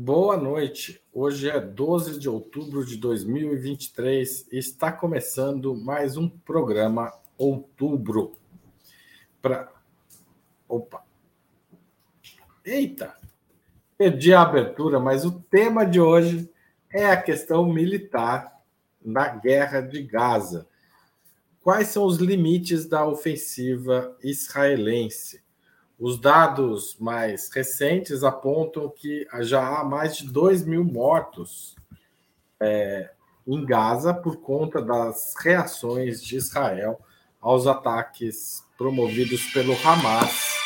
Boa noite. Hoje é 12 de outubro de 2023 e está começando mais um programa Outubro. Pra... Opa. Eita. Perdi a abertura, mas o tema de hoje é a questão militar na guerra de Gaza. Quais são os limites da ofensiva israelense? Os dados mais recentes apontam que já há mais de 2 mil mortos é, em Gaza por conta das reações de Israel aos ataques promovidos pelo Hamas.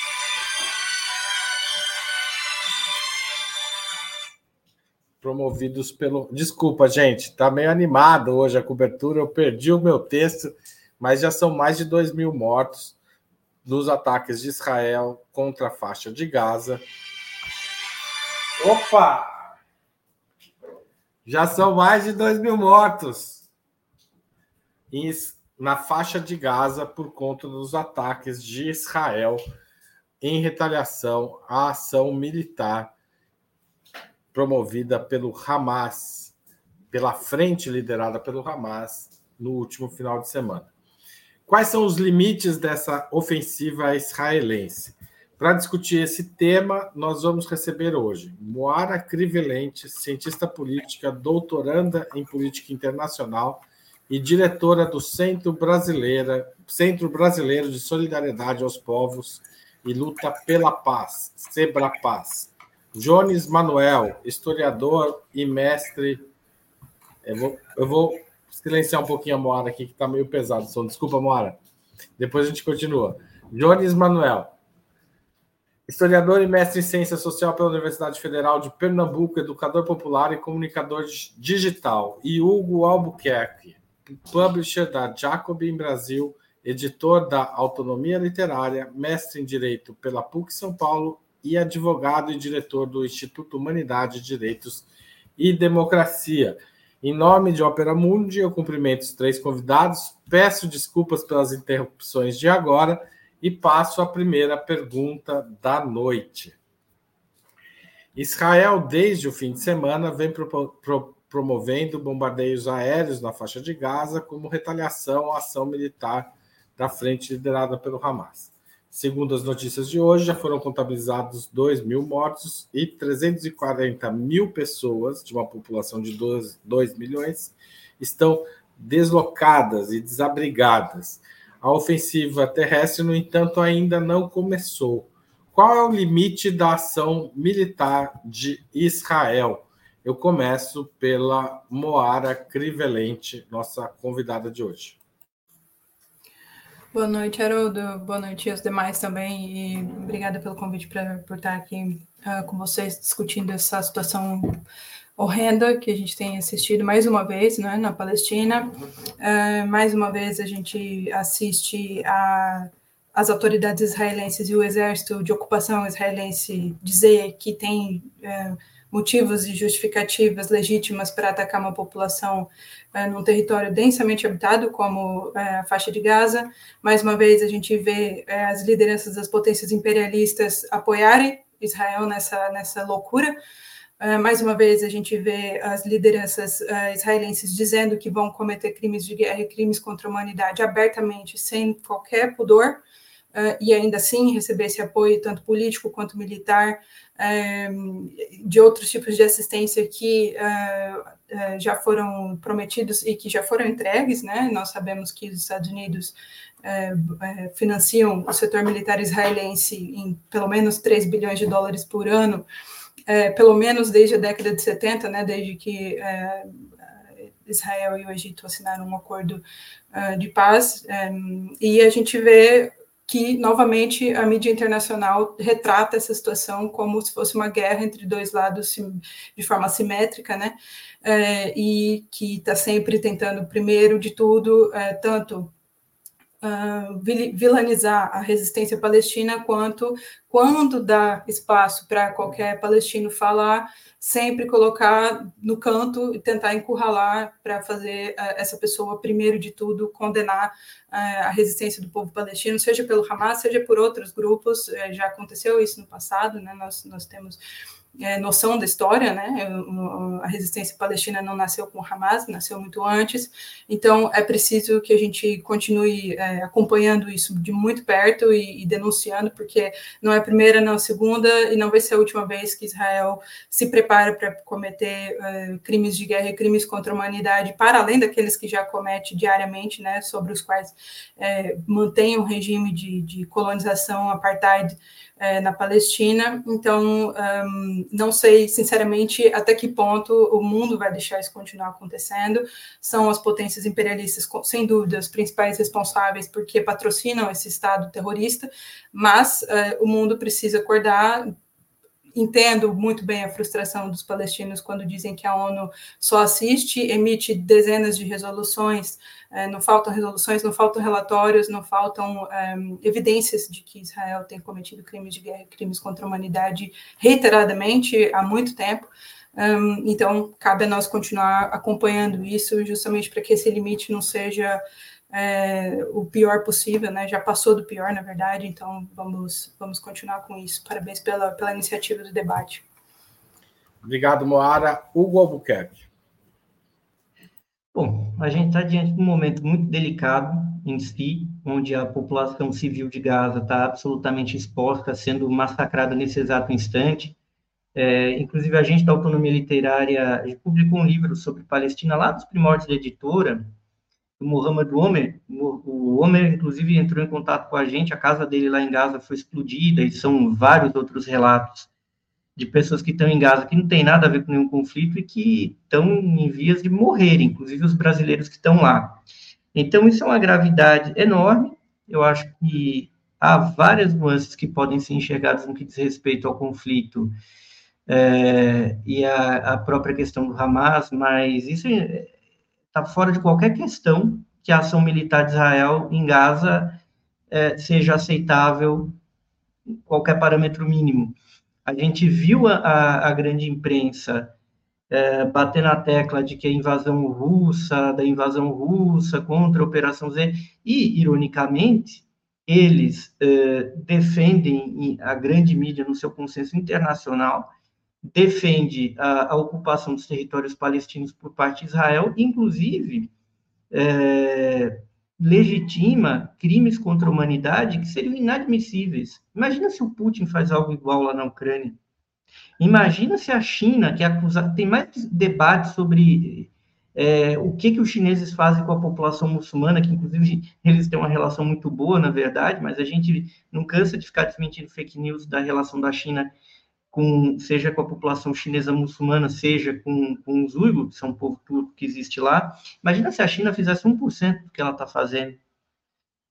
Promovidos pelo. Desculpa, gente, tá meio animado hoje a cobertura. Eu perdi o meu texto, mas já são mais de 2 mil mortos dos ataques de Israel contra a faixa de Gaza. Opa! Já são mais de 2 mil mortos na faixa de Gaza por conta dos ataques de Israel em retaliação à ação militar promovida pelo Hamas, pela frente liderada pelo Hamas no último final de semana. Quais são os limites dessa ofensiva israelense? Para discutir esse tema, nós vamos receber hoje Moara Crivelente, cientista política, doutoranda em política internacional e diretora do Centro Brasileira, Centro Brasileiro de Solidariedade aos Povos e Luta pela Paz, Paz. Jones Manuel, historiador e mestre. Eu vou, eu vou silenciar um pouquinho a Moara aqui, que está meio pesado o som. Desculpa, Moara. Depois a gente continua. Jones Manuel, historiador e mestre em ciência social pela Universidade Federal de Pernambuco, educador popular e comunicador digital. E Hugo Albuquerque, publisher da Jacobin Brasil, editor da Autonomia Literária, mestre em Direito pela PUC São Paulo e advogado e diretor do Instituto Humanidade, Direitos e Democracia. Em nome de Opera Mundi, eu cumprimento os três convidados, peço desculpas pelas interrupções de agora e passo a primeira pergunta da noite. Israel, desde o fim de semana, vem pro, pro, promovendo bombardeios aéreos na faixa de Gaza como retaliação à ação militar da frente liderada pelo Hamas. Segundo as notícias de hoje, já foram contabilizados 2 mil mortos e 340 mil pessoas, de uma população de 2, 2 milhões, estão deslocadas e desabrigadas. A ofensiva terrestre, no entanto, ainda não começou. Qual é o limite da ação militar de Israel? Eu começo pela Moara Crivelente, nossa convidada de hoje. Boa noite, Haroldo. Boa noite aos demais também. E obrigada pelo convite pra, por estar aqui uh, com vocês discutindo essa situação horrenda que a gente tem assistido mais uma vez né, na Palestina. Uh, mais uma vez a gente assiste a, as autoridades israelenses e o exército de ocupação israelense dizer que tem. Uh, motivos e justificativas legítimas para atacar uma população é, num território densamente habitado, como é, a faixa de Gaza. Mais uma vez, a gente vê é, as lideranças das potências imperialistas apoiarem Israel nessa, nessa loucura. É, mais uma vez, a gente vê as lideranças é, israelenses dizendo que vão cometer crimes de guerra e crimes contra a humanidade abertamente, sem qualquer pudor. Uh, e ainda assim receber esse apoio, tanto político quanto militar, uh, de outros tipos de assistência que uh, já foram prometidos e que já foram entregues. Né? Nós sabemos que os Estados Unidos financiam o setor militar israelense em pelo menos 3 bilhões de dólares por ano, pelo menos desde a década de 70, né? desde que Israel e o Egito assinaram um acordo de paz, um, e a gente vê que, novamente, a mídia internacional retrata essa situação como se fosse uma guerra entre dois lados de forma simétrica, né? É, e que está sempre tentando, primeiro de tudo, é, tanto uh, vilanizar a resistência palestina, quanto, quando dá espaço para qualquer palestino falar, sempre colocar no canto e tentar encurralar para fazer uh, essa pessoa, primeiro de tudo, condenar uh, a resistência do povo palestino, seja pelo Hamas, seja por outros grupos. Uh, já aconteceu isso no passado, né? nós, nós temos é, noção da história, né? A resistência palestina não nasceu com Hamas, nasceu muito antes. Então, é preciso que a gente continue é, acompanhando isso de muito perto e, e, denunciando, porque não é a primeira, não é a segunda, e não vai ser a última vez que Israel se prepara para cometer é, crimes de guerra e crimes contra a humanidade, para além daqueles que já comete diariamente, né? Sobre os quais é, mantém um regime de, de colonização apartheid é, na Palestina. Então, um, não sei, sinceramente, até que ponto o mundo vai deixar isso continuar acontecendo. São as potências imperialistas, sem dúvida, os principais responsáveis porque patrocinam esse Estado terrorista, mas uh, o mundo precisa acordar, entendo muito bem a frustração dos palestinos quando dizem que a ONU só assiste, emite dezenas de resoluções, é, não faltam resoluções, não faltam relatórios, não faltam é, evidências de que Israel tem cometido crimes de guerra, crimes contra a humanidade reiteradamente há muito tempo. Um, então, cabe a nós continuar acompanhando isso, justamente para que esse limite não seja é, o pior possível, né? Já passou do pior, na verdade, então vamos, vamos continuar com isso. Parabéns pela, pela iniciativa do debate. Obrigado, Moara. Hugo Albuquerque. Bom, a gente está diante de um momento muito delicado em si, onde a população civil de Gaza está absolutamente exposta, sendo massacrada nesse exato instante. É, inclusive, a gente da Autonomia Literária publicou um livro sobre Palestina lá dos primórdios da editora, do Mohamed Omer. O Omer, inclusive, entrou em contato com a gente, a casa dele lá em Gaza foi explodida, e são vários outros relatos de pessoas que estão em Gaza que não tem nada a ver com nenhum conflito e que estão em vias de morrer, inclusive os brasileiros que estão lá. Então, isso é uma gravidade enorme. Eu acho que há várias nuances que podem ser enxergadas no que diz respeito ao conflito é, e a, própria questão do Hamas, mas isso é, está fora de qualquer questão que a ação militar de Israel em Gaza é, seja aceitável qualquer parâmetro mínimo. A gente viu a, a grande imprensa é, bater na tecla de que a invasão russa, da invasão russa contra a Operação Z, e, ironicamente, eles é, defendem, a grande mídia, no seu consenso internacional, defende a, a, ocupação dos territórios palestinos por parte de Israel, inclusive é, legitima crimes contra a humanidade que seriam inadmissíveis. Imagina se o Putin faz algo igual lá na Ucrânia. Imagina se a China, que acusa, tem mais debate sobre é, o que, que os chineses fazem com a população muçulmana, que inclusive eles têm uma relação muito boa, na verdade, mas a gente não cansa de ficar desmentindo fake news da relação da China com, seja com a população chinesa muçulmana, seja com, com os uigures, que são um povo turco que existe lá. Imagina se a China fizesse 1% do que ela está fazendo.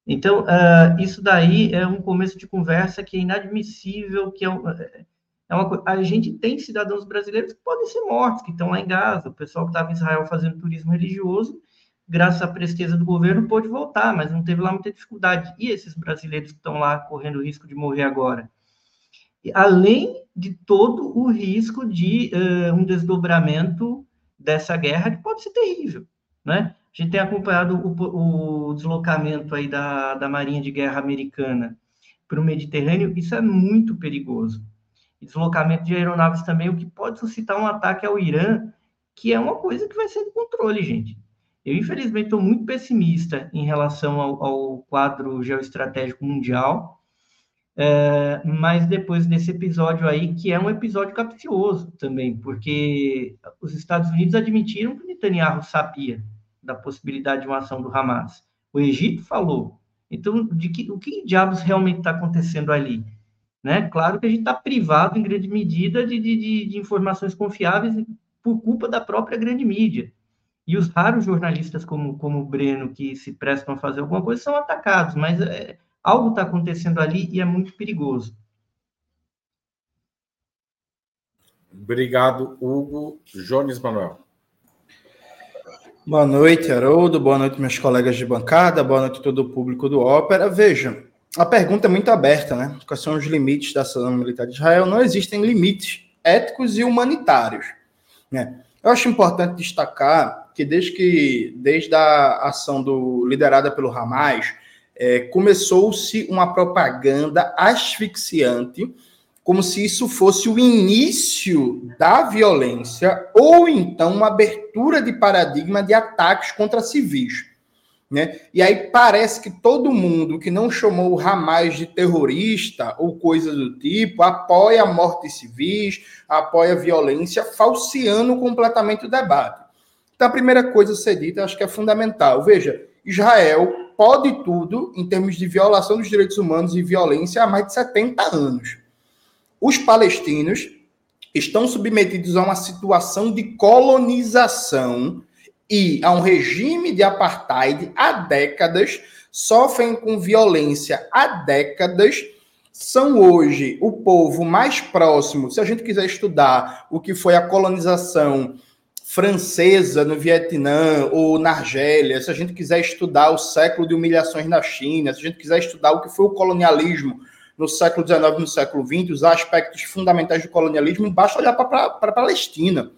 Então, uh, isso daí é um começo de conversa que é inadmissível, que é, é uma, a gente tem cidadãos brasileiros que podem ser mortos, que estão lá em Gaza, o pessoal que estava em Israel fazendo turismo religioso, graças à presteza do governo, pôde voltar, mas não teve lá muita dificuldade. E esses brasileiros que estão lá correndo risco de morrer agora? Além de todo o risco de uh, um desdobramento dessa guerra, que pode ser terrível, né? A gente tem acompanhado o, o deslocamento aí da, da Marinha de Guerra americana para o Mediterrâneo, isso é muito perigoso. E deslocamento de aeronaves também, o que pode suscitar um ataque ao Irã, que é uma coisa que vai ser de controle, gente. Eu, infelizmente, estou muito pessimista em relação ao, ao quadro geoestratégico mundial, é, mas depois desse episódio aí, que é um episódio capcioso também, porque os Estados Unidos admitiram que Netanyahu sabia da possibilidade de uma ação do Hamas. O Egito falou. Então, de que, o que diabos realmente está acontecendo ali? Né? Claro que a gente está privado, em grande medida, de, de, de informações confiáveis por culpa da própria grande mídia. E os raros jornalistas como, como o Breno, que se prestam a fazer alguma coisa, são atacados, mas é, Algo está acontecendo ali e é muito perigoso. Obrigado, Hugo. Jones Manuel. Boa noite, Haroldo. Boa noite, meus colegas de bancada. Boa noite, todo o público do Ópera. Veja, a pergunta é muito aberta, né? Quais são os limites da ação militar de Israel? Não existem limites éticos e humanitários. Né? Eu acho importante destacar que desde que desde a ação do, liderada pelo Hamas, é, começou-se uma propaganda asfixiante como se isso fosse o início da violência ou então uma abertura de paradigma de ataques contra civis. Né? E aí parece que todo mundo que não chamou o Hamas de terrorista ou coisa do tipo apoia a morte de civis, apoia a violência, falseando completamente o debate. Então, a primeira coisa a ser dita, acho que é fundamental. Veja, Israel pode tudo em termos de violação dos direitos humanos e violência há mais de 70 anos. Os palestinos estão submetidos a uma situação de colonização e a um regime de apartheid há décadas, sofrem com violência há décadas, são hoje o povo mais próximo, se a gente quiser estudar o que foi a colonização francesa no Vietnã ou na Argélia, se a gente quiser estudar o século de humilhações na China, se a gente quiser estudar o que foi o colonialismo no século XIX e no século XX, os aspectos fundamentais do colonialismo, basta olhar para a Palestina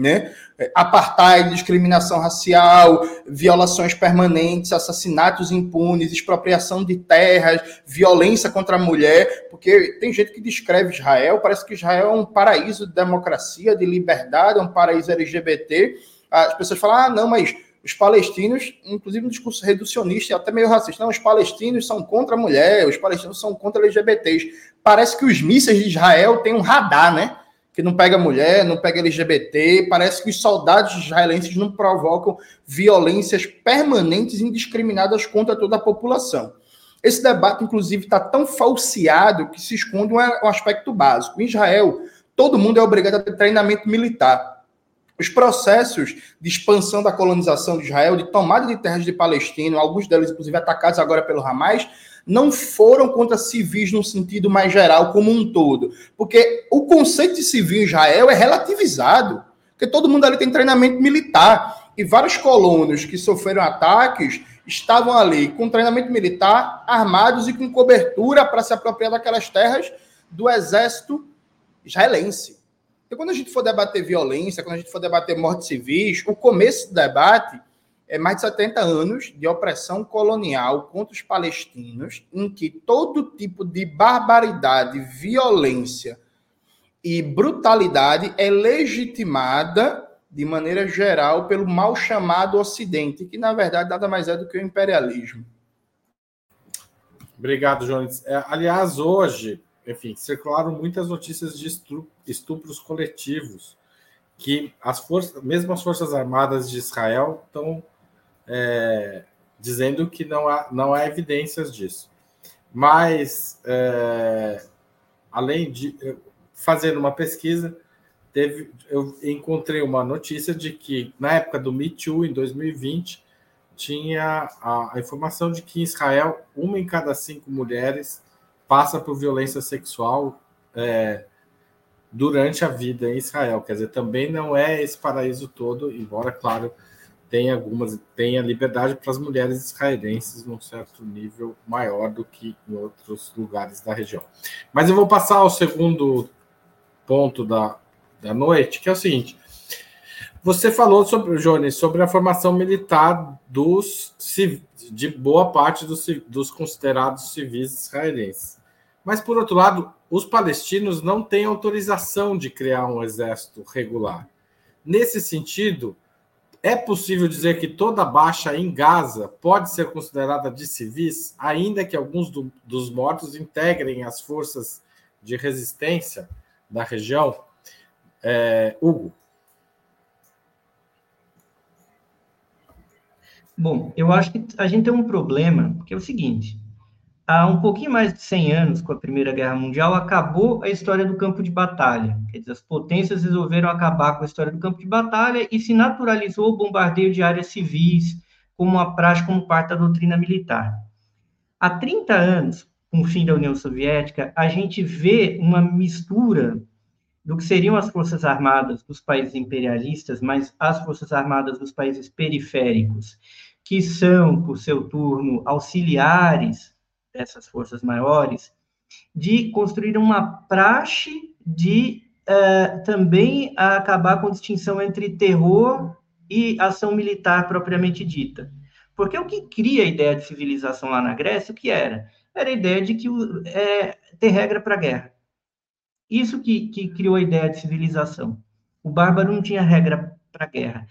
né? Apartheid, discriminação racial, violações permanentes, assassinatos impunes, expropriação de terras, violência contra a mulher, porque tem gente que descreve Israel, parece que Israel é um paraíso de democracia, de liberdade, é um paraíso LGBT. As pessoas falam, ah, não, mas os palestinos, inclusive no discurso reducionista, até meio racista, não, os palestinos são contra a mulher, os palestinos são contra LGBTs. Parece que os mísseis de Israel têm um radar, né? Que não pega mulher, não pega LGBT. Parece que os soldados israelenses não provocam violências permanentes e indiscriminadas contra toda a população. Esse debate, inclusive, está tão falseado que se esconde um aspecto básico. Em Israel, todo mundo é obrigado a ter treinamento militar. Os processos de expansão da colonização de Israel, de tomada de terras de Palestina, alguns deles, inclusive, atacados agora pelo Hamas, não foram contra civis no sentido mais geral, como um todo. Porque o conceito de civil em Israel é relativizado. Porque todo mundo ali tem treinamento militar. E vários colonos que sofreram ataques estavam ali com treinamento militar, armados e com cobertura para se apropriar daquelas terras do exército israelense. Então, quando a gente for debater violência, quando a gente for debater morte civis, o começo do debate é mais de 70 anos de opressão colonial contra os palestinos, em que todo tipo de barbaridade, violência e brutalidade é legitimada de maneira geral pelo mal chamado Ocidente, que na verdade nada mais é do que o imperialismo. Obrigado, Jones. É, aliás, hoje, enfim, circularam muitas notícias de estupros coletivos que as forças, mesmo as forças armadas de Israel estão é, dizendo que não há, não há evidências disso. Mas, é, além de fazendo uma pesquisa, teve, eu encontrei uma notícia de que na época do Me Too, em 2020, tinha a, a informação de que em Israel, uma em cada cinco mulheres passa por violência sexual é, durante a vida em Israel. Quer dizer, também não é esse paraíso todo, embora, claro, tem algumas tem a liberdade para as mulheres israelenses num certo nível maior do que em outros lugares da região. Mas eu vou passar ao segundo ponto da, da noite, que é o seguinte: você falou sobre Jones sobre a formação militar dos de boa parte dos, dos considerados civis israelenses. Mas por outro lado, os palestinos não têm autorização de criar um exército regular. Nesse sentido, é possível dizer que toda baixa em Gaza pode ser considerada de civis, ainda que alguns do, dos mortos integrem as forças de resistência da região? É, Hugo. Bom, eu acho que a gente tem um problema, que é o seguinte: há um pouquinho mais de 100 anos, com a Primeira Guerra Mundial, acabou a história do campo de batalha. Quer dizer, as potências resolveram acabar com a história do campo de batalha e se naturalizou o bombardeio de áreas civis como uma prática, como parte da doutrina militar. Há 30 anos, com o fim da União Soviética, a gente vê uma mistura do que seriam as forças armadas dos países imperialistas, mas as forças armadas dos países periféricos, que são, por seu turno, auxiliares dessas forças maiores, de construir uma praxe de uh, também acabar com a distinção entre terror e ação militar propriamente dita. Porque o que cria a ideia de civilização lá na Grécia, o que era? Era a ideia de que é, ter regra para guerra. Isso que, que criou a ideia de civilização. O bárbaro não tinha regra para guerra.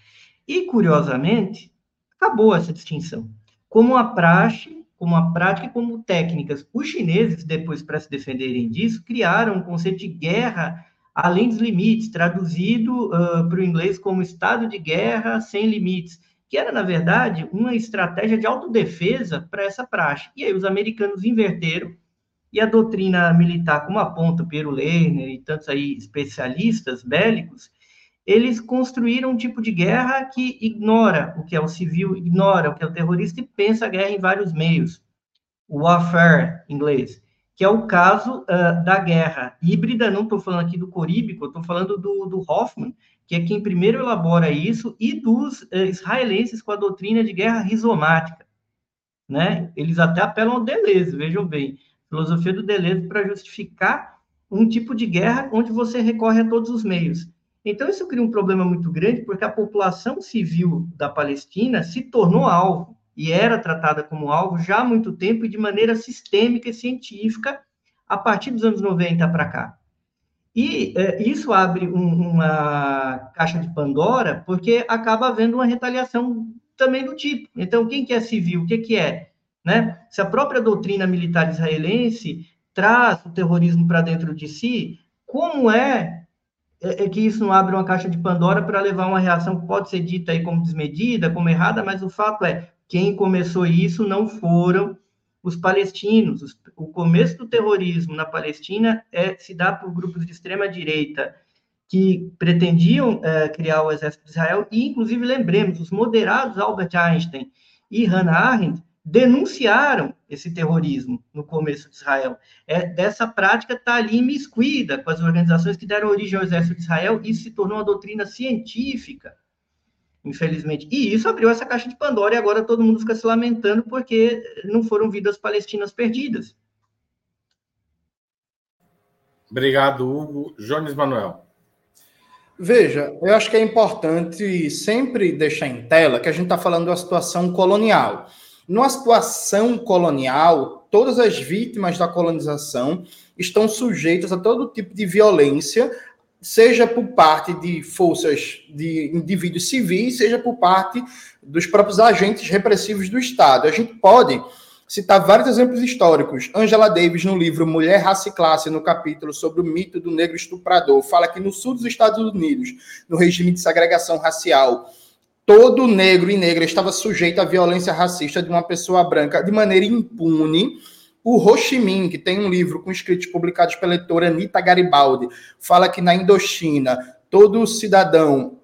E, curiosamente, acabou essa distinção. Como a praxe, como a prática e como técnicas. Os chineses, depois, para se defenderem disso, criaram um conceito de guerra além dos limites, traduzido uh, para o inglês como estado de guerra sem limites, que era, na verdade, uma estratégia de autodefesa para essa praxe. E aí os americanos inverteram, e a doutrina militar, como aponta Piero Lerner e tantos aí especialistas bélicos, eles construíram um tipo de guerra que ignora o que é o civil, ignora o que é o terrorista e pensa a guerra em vários meios. O warfare, em inglês que é o caso uh, da guerra híbrida, não estou falando aqui do Coríbico, estou falando do, do, Hoffman, que é quem primeiro elabora isso, e dos uh, israelenses com a doutrina de guerra rizomática. Né? Eles até apelam ao Deleuze, vejam bem, filosofia do Deleuze para justificar um tipo de guerra onde você recorre a todos os meios. Então, isso cria um problema muito grande, porque a população civil da Palestina se tornou alvo e era tratada como alvo já há muito tempo e de maneira sistêmica e científica a partir dos anos 90 para cá. E é, isso abre um, uma caixa de Pandora, porque acaba havendo uma retaliação também do tipo. Então, quem que é civil? O que, que é? Né? Se a própria doutrina militar israelense traz o terrorismo para dentro de si, como é, é, é, que isso não abre uma caixa de Pandora para levar uma reação que pode ser dita aí como desmedida, como errada, mas o fato é, quem começou isso não foram os palestinos. O começo do terrorismo na Palestina é, se dá por grupos de extrema direita que pretendiam é, criar o exército de Israel, e inclusive lembremos, os moderados Albert Einstein e Hannah Arendt denunciaram esse terrorismo no começo de Israel. É, dessa prática está ali imiscuída com as organizações que deram origem ao exército de Israel, e se tornou uma doutrina científica infelizmente. E isso abriu essa caixa de Pandora e agora todo mundo fica se lamentando porque não foram vidas palestinas perdidas. Obrigado, Hugo. Jones Manuel. Veja, eu acho que é importante sempre deixar em tela que a gente está falando de uma situação colonial. Numa situação colonial, todas as vítimas da colonização estão sujeitas a todo tipo de violência, seja por parte de forças de indivíduos civis, seja por parte dos próprios agentes repressivos do Estado. A gente pode citar vários exemplos históricos. Angela Davis, no livro Mulher, Raça e Classe, no capítulo sobre o mito do negro estuprador, fala que no sul dos Estados Unidos, no regime de segregação racial, todo negro e negra estava sujeito à violência racista de uma pessoa branca de maneira impune o Ho Chi Minh, que tem um livro com escritos publicados pela editora Anita Garibaldi, fala que na Indochina todo cidadão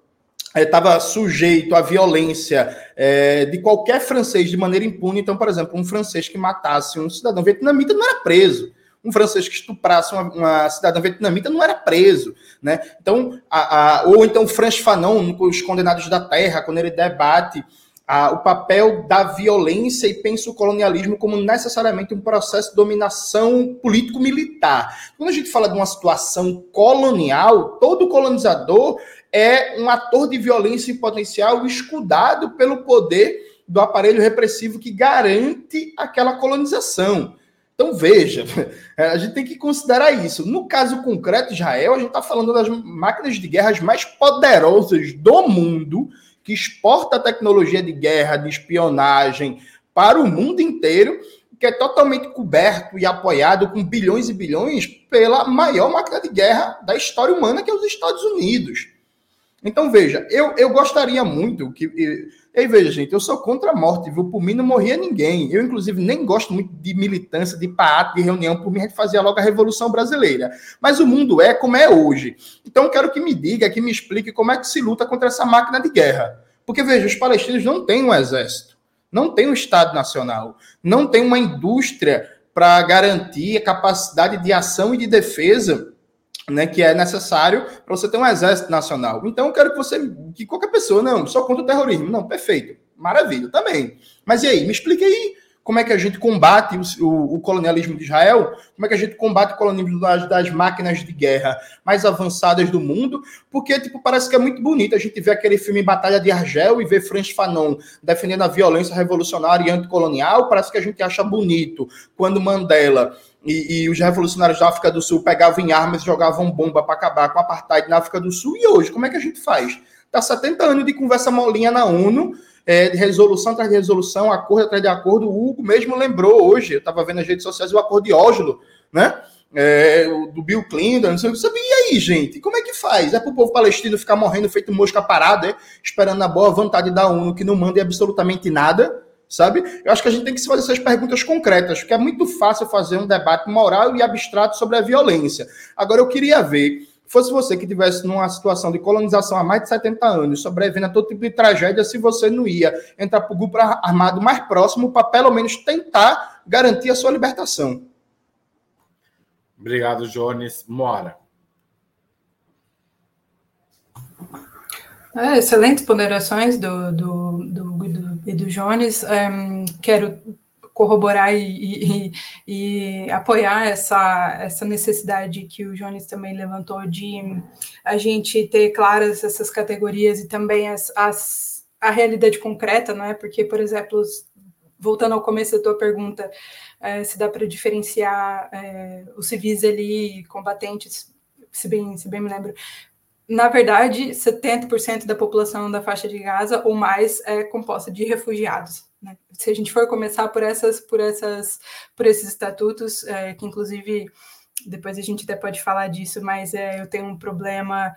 estava é, sujeito à violência é, de qualquer francês de maneira impune. Então, por exemplo, um francês que matasse um cidadão vietnamita não era preso. Um francês que estuprasse uma, uma cidadã vietnamita não era preso, né? Então, a, a, ou então Franz Fanon, os Condenados da Terra, quando ele debate a, o papel da violência e pensa o colonialismo como necessariamente um processo de dominação político-militar. Quando a gente fala de uma situação colonial, todo colonizador é um ator de violência em potencial escudado pelo poder do aparelho repressivo que garante aquela colonização. Então, veja, a gente tem que considerar isso. No caso concreto Israel, a gente está falando das máquinas de guerra mais poderosas do mundo, que exporta tecnologia de guerra, de espionagem para o mundo inteiro, que é totalmente coberto e apoiado com bilhões e bilhões pela maior máquina de guerra da história humana, que é os Estados Unidos. Então, veja, eu, eu gostaria muito que. E, veja, gente, eu sou contra a morte, viu? Por mim não morria ninguém. Eu, inclusive, nem gosto muito de militância, de pato, de reunião. Por mim, a gente fazia logo a Revolução Brasileira. Mas o mundo é como é hoje. Então, quero que me diga, que me explique como é que se luta contra essa máquina de guerra. Porque, veja, os palestinos não têm um exército, não têm um Estado Nacional, não têm uma indústria para garantir a capacidade de ação e de defesa né, que é necessário para você ter um exército nacional. Então, eu quero que você, que qualquer pessoa, não, só contra o terrorismo. Não, perfeito, maravilha, também. Mas e aí, me explique aí, como é que a gente combate o, o, o colonialismo de Israel, como é que a gente combate o colonialismo das, das, máquinas de guerra mais avançadas do mundo, porque, tipo, parece que é muito bonito a gente ver aquele filme Batalha de Argel e ver Franz Fanon defendendo a violência revolucionária e anticolonial, parece que a gente acha bonito quando Mandela e, e, os revolucionários da África do Sul pegavam em armas e jogavam bomba para acabar com o apartheid na África do Sul. E hoje, como é que a gente faz? Está 70 anos de conversa molinha na ONU, é, de resolução atrás de resolução, acordo atrás de acordo. O Hugo mesmo lembrou hoje, eu estava vendo nas redes sociais o acordo de Oslo, né? É, do Bill Clinton, não sei o que. E aí, gente, como é que faz? É para o povo palestino ficar morrendo feito mosca parada, é? esperando a boa vontade da ONU que não mande absolutamente nada? Sabe? Eu acho que a gente tem que se fazer essas perguntas concretas, porque é muito fácil fazer um debate moral e abstrato sobre a violência. Agora, eu queria ver, fosse você que estivesse numa situação de colonização há mais de 70 anos, sobrevivendo a todo tipo de tragédia, se você não ia entrar para o grupo armado mais próximo para pelo menos tentar garantir a sua libertação. Obrigado, Jones. Mora. É, excelentes ponderações do, do, do, do, Jones. Um, quero corroborar e, e, e, apoiar essa, essa necessidade que o Jones também levantou de a gente ter claras essas categorias e também as, as, a realidade concreta, não é? Porque, por exemplo, voltando ao começo da tua pergunta, é, se dá para diferenciar é, os civis ali, combatentes, se bem, se bem me lembro, na verdade, 70% da população da faixa de Gaza ou mais é composta de refugiados. Né? Se a gente for começar por essas, por essas, por esses estatutos, é, que inclusive depois a gente até pode falar disso, mas é, eu tenho um problema.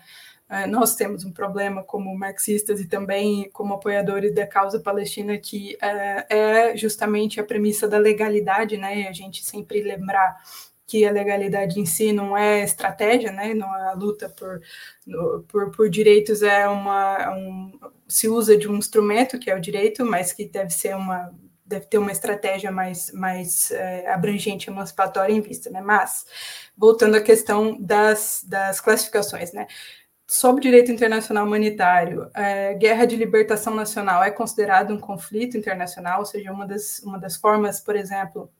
É, nós temos um problema como marxistas e também como apoiadores da causa palestina, que é, é justamente a premissa da legalidade, né? A gente sempre lembrar que a legalidade em si não é estratégia, né? Não é a luta por, por, por direitos é uma um, se usa de um instrumento que é o direito, mas que deve ser uma deve ter uma estratégia mais mais é, abrangente, emancipatória em vista, né? Mas voltando à questão das, das classificações, né? Sobre direito internacional humanitário, é, guerra de libertação nacional é considerado um conflito internacional, ou seja, uma das, uma das formas, por exemplo,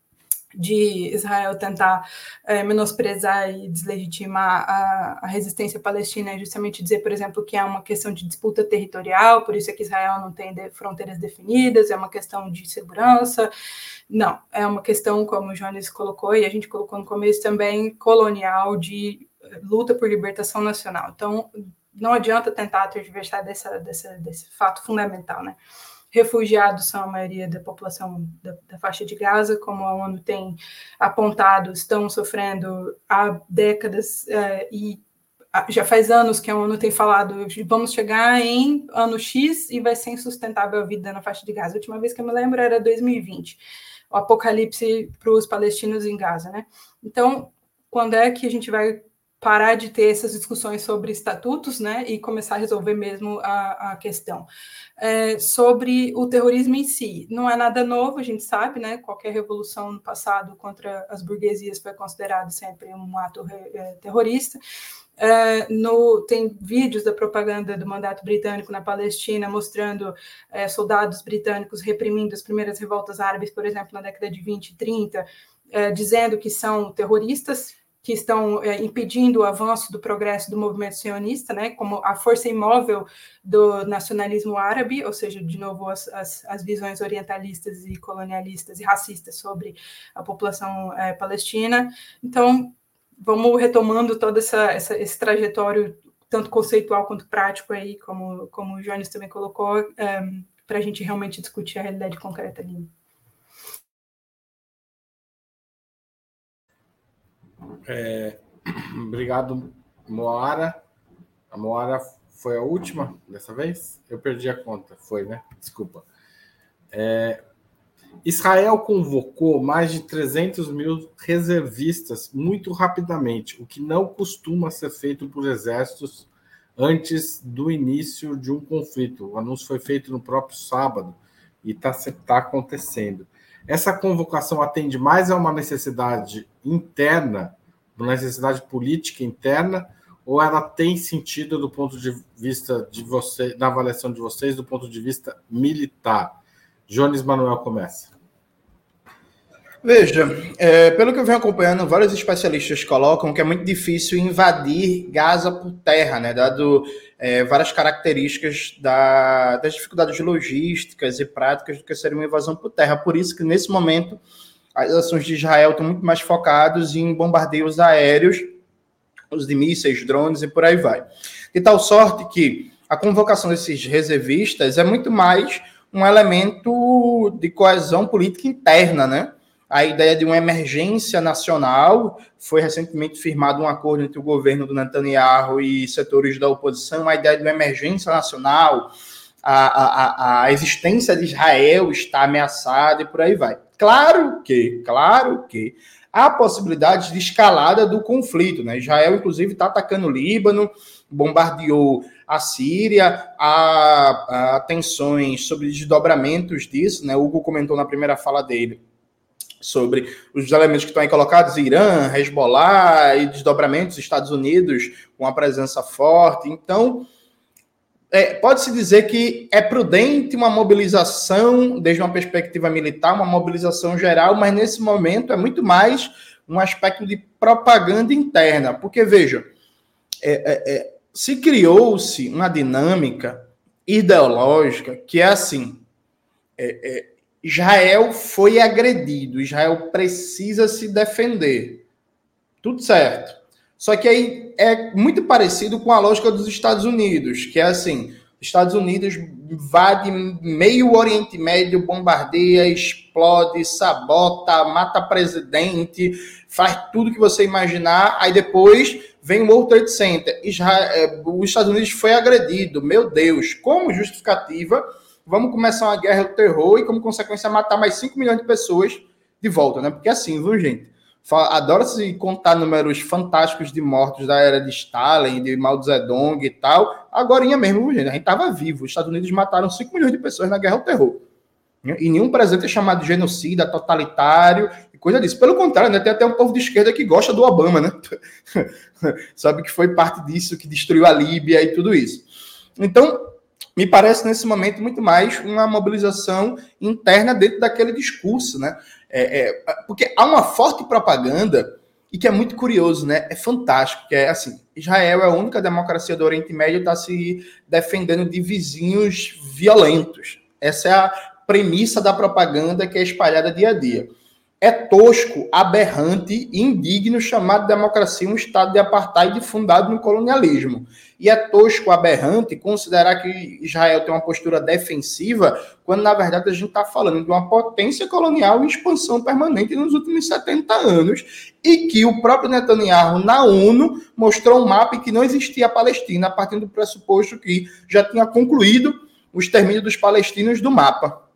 de Israel tentar é, menosprezar e deslegitimar a, a, resistência palestina é justamente dizer, por exemplo, que é uma questão de disputa territorial, por isso é que Israel não tem de, fronteiras definidas, é uma questão de segurança. Não, é uma questão, como o Jones colocou, e a gente colocou no começo também, colonial, de luta por libertação nacional. Então, não adianta tentar tergiversar dessa, dessa, desse fato fundamental, né? Refugiados são a maioria da população da, da, faixa de Gaza, como a ONU tem apontado, estão sofrendo há décadas uh, e já faz anos que a ONU tem falado, vamos chegar em ano X e vai ser insustentável a vida na faixa de Gaza. A última vez que eu me lembro era 2020, o apocalipse para os palestinos em Gaza, né? Então, quando é que a gente vai parar de ter essas discussões sobre estatutos, né, e começar a resolver mesmo a, a questão. É, sobre o terrorismo em si, não é nada novo, a gente sabe, né, qualquer revolução no passado contra as burguesias foi considerado sempre um ato é, terrorista. É, no, tem vídeos da propaganda do mandato britânico na Palestina mostrando é, soldados britânicos reprimindo as primeiras revoltas árabes, por exemplo, na década de 20 e 30, é, dizendo que são terroristas, que estão é, impedindo o avanço do progresso do movimento sionista, né, como a força imóvel do nacionalismo árabe, ou seja, de novo, as, as, as visões orientalistas e colonialistas e racistas sobre a população é, palestina. Então, vamos retomando todo essa, essa, esse trajetório, tanto conceitual quanto prático, aí, como, como o Jones também colocou, é, para a gente realmente discutir a realidade concreta ali. É, obrigado, Moara. A Moara foi a última dessa vez? Eu perdi a conta. Foi, né? Desculpa. É, Israel convocou mais de 300 mil reservistas muito rapidamente, o que não costuma ser feito por exércitos antes do início de um conflito. O anúncio foi feito no próprio sábado e está tá acontecendo. Essa convocação atende mais a uma necessidade interna, necessidade política interna, ou ela tem sentido do ponto de vista de você, na avaliação de vocês, do ponto de vista militar? Jones Manuel começa. Veja, é, pelo que eu venho acompanhando, vários especialistas colocam que é muito difícil invadir Gaza por terra, né? Dado é, várias características da, das dificuldades logísticas e práticas do que seria uma invasão por terra. Por isso que, nesse momento, as ações de Israel estão muito mais focadas em bombardeios aéreos, os de mísseis, drones e por aí vai. De tal sorte que a convocação desses reservistas é muito mais um elemento de coesão política interna, né? a ideia de uma emergência nacional. Foi recentemente firmado um acordo entre o governo do Netanyahu e setores da oposição, a ideia de uma emergência nacional, a, a, a existência de Israel está ameaçada e por aí vai. Claro que, claro que há possibilidades de escalada do conflito. Né? Israel, inclusive, está atacando o Líbano, bombardeou a Síria, há, há tensões sobre desdobramentos disso. Né? O Hugo comentou na primeira fala dele sobre os elementos que estão aí colocados, Irã, Hezbollah e desdobramentos, Estados Unidos com uma presença forte. Então, é, pode-se dizer que é prudente uma mobilização, desde uma perspectiva militar, uma mobilização geral, mas nesse momento é muito mais um aspecto de propaganda interna. Porque, veja, é, é, é se criou-se uma dinâmica ideológica que é assim: é, é, Israel foi agredido, Israel precisa se defender. Tudo certo. Só que aí é muito parecido com a lógica dos Estados Unidos, que é assim: Estados Unidos invade meio Oriente Médio, bombardeia, explode, sabota, mata presidente, faz tudo que você imaginar, aí depois vem o World Trade Center. Israel, é, os Estados Unidos foi agredido, meu Deus, como justificativa vamos começar uma guerra do terror e, como consequência, matar mais 5 milhões de pessoas de volta, né? Porque é assim, viu, gente? Adora-se contar números fantásticos de mortos da era de Stalin, de Mao Zedong e tal. Agora mesmo, gente, a gente estava vivo. Os Estados Unidos mataram 5 milhões de pessoas na guerra do terror. E nenhum presidente é chamado de genocida, totalitário e coisa disso. Pelo contrário, né? tem até um povo de esquerda que gosta do Obama, né? Sabe que foi parte disso que destruiu a Líbia e tudo isso. Então, me parece nesse momento muito mais uma mobilização interna dentro daquele discurso, né? É, é, porque há uma forte propaganda e que é muito curioso, né? É fantástico, que é assim, Israel é a única democracia do Oriente Médio está se defendendo de vizinhos violentos. Essa é a premissa da propaganda que é espalhada dia a dia. É tosco, aberrante e indigno chamar de democracia um estado de apartheid fundado no colonialismo. E é tosco, aberrante considerar que Israel tem uma postura defensiva, quando na verdade a gente está falando de uma potência colonial em expansão permanente nos últimos 70 anos, e que o próprio Netanyahu, na ONU, mostrou um mapa em que não existia a Palestina, a partir do pressuposto que já tinha concluído o extermínio dos palestinos do mapa.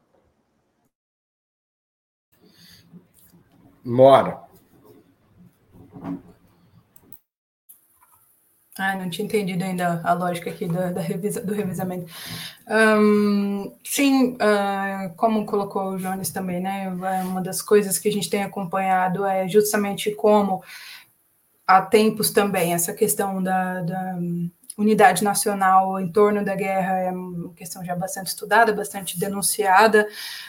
Mora. Ah, não tinha entendido ainda a lógica aqui da, da revisa, do revisamento. Um, sim, uh, como colocou o Jones também, né? Uma das coisas que a gente tem acompanhado é justamente como há tempos também essa questão da, da unidade nacional em torno da guerra é uma questão já bastante estudada, bastante denunciada.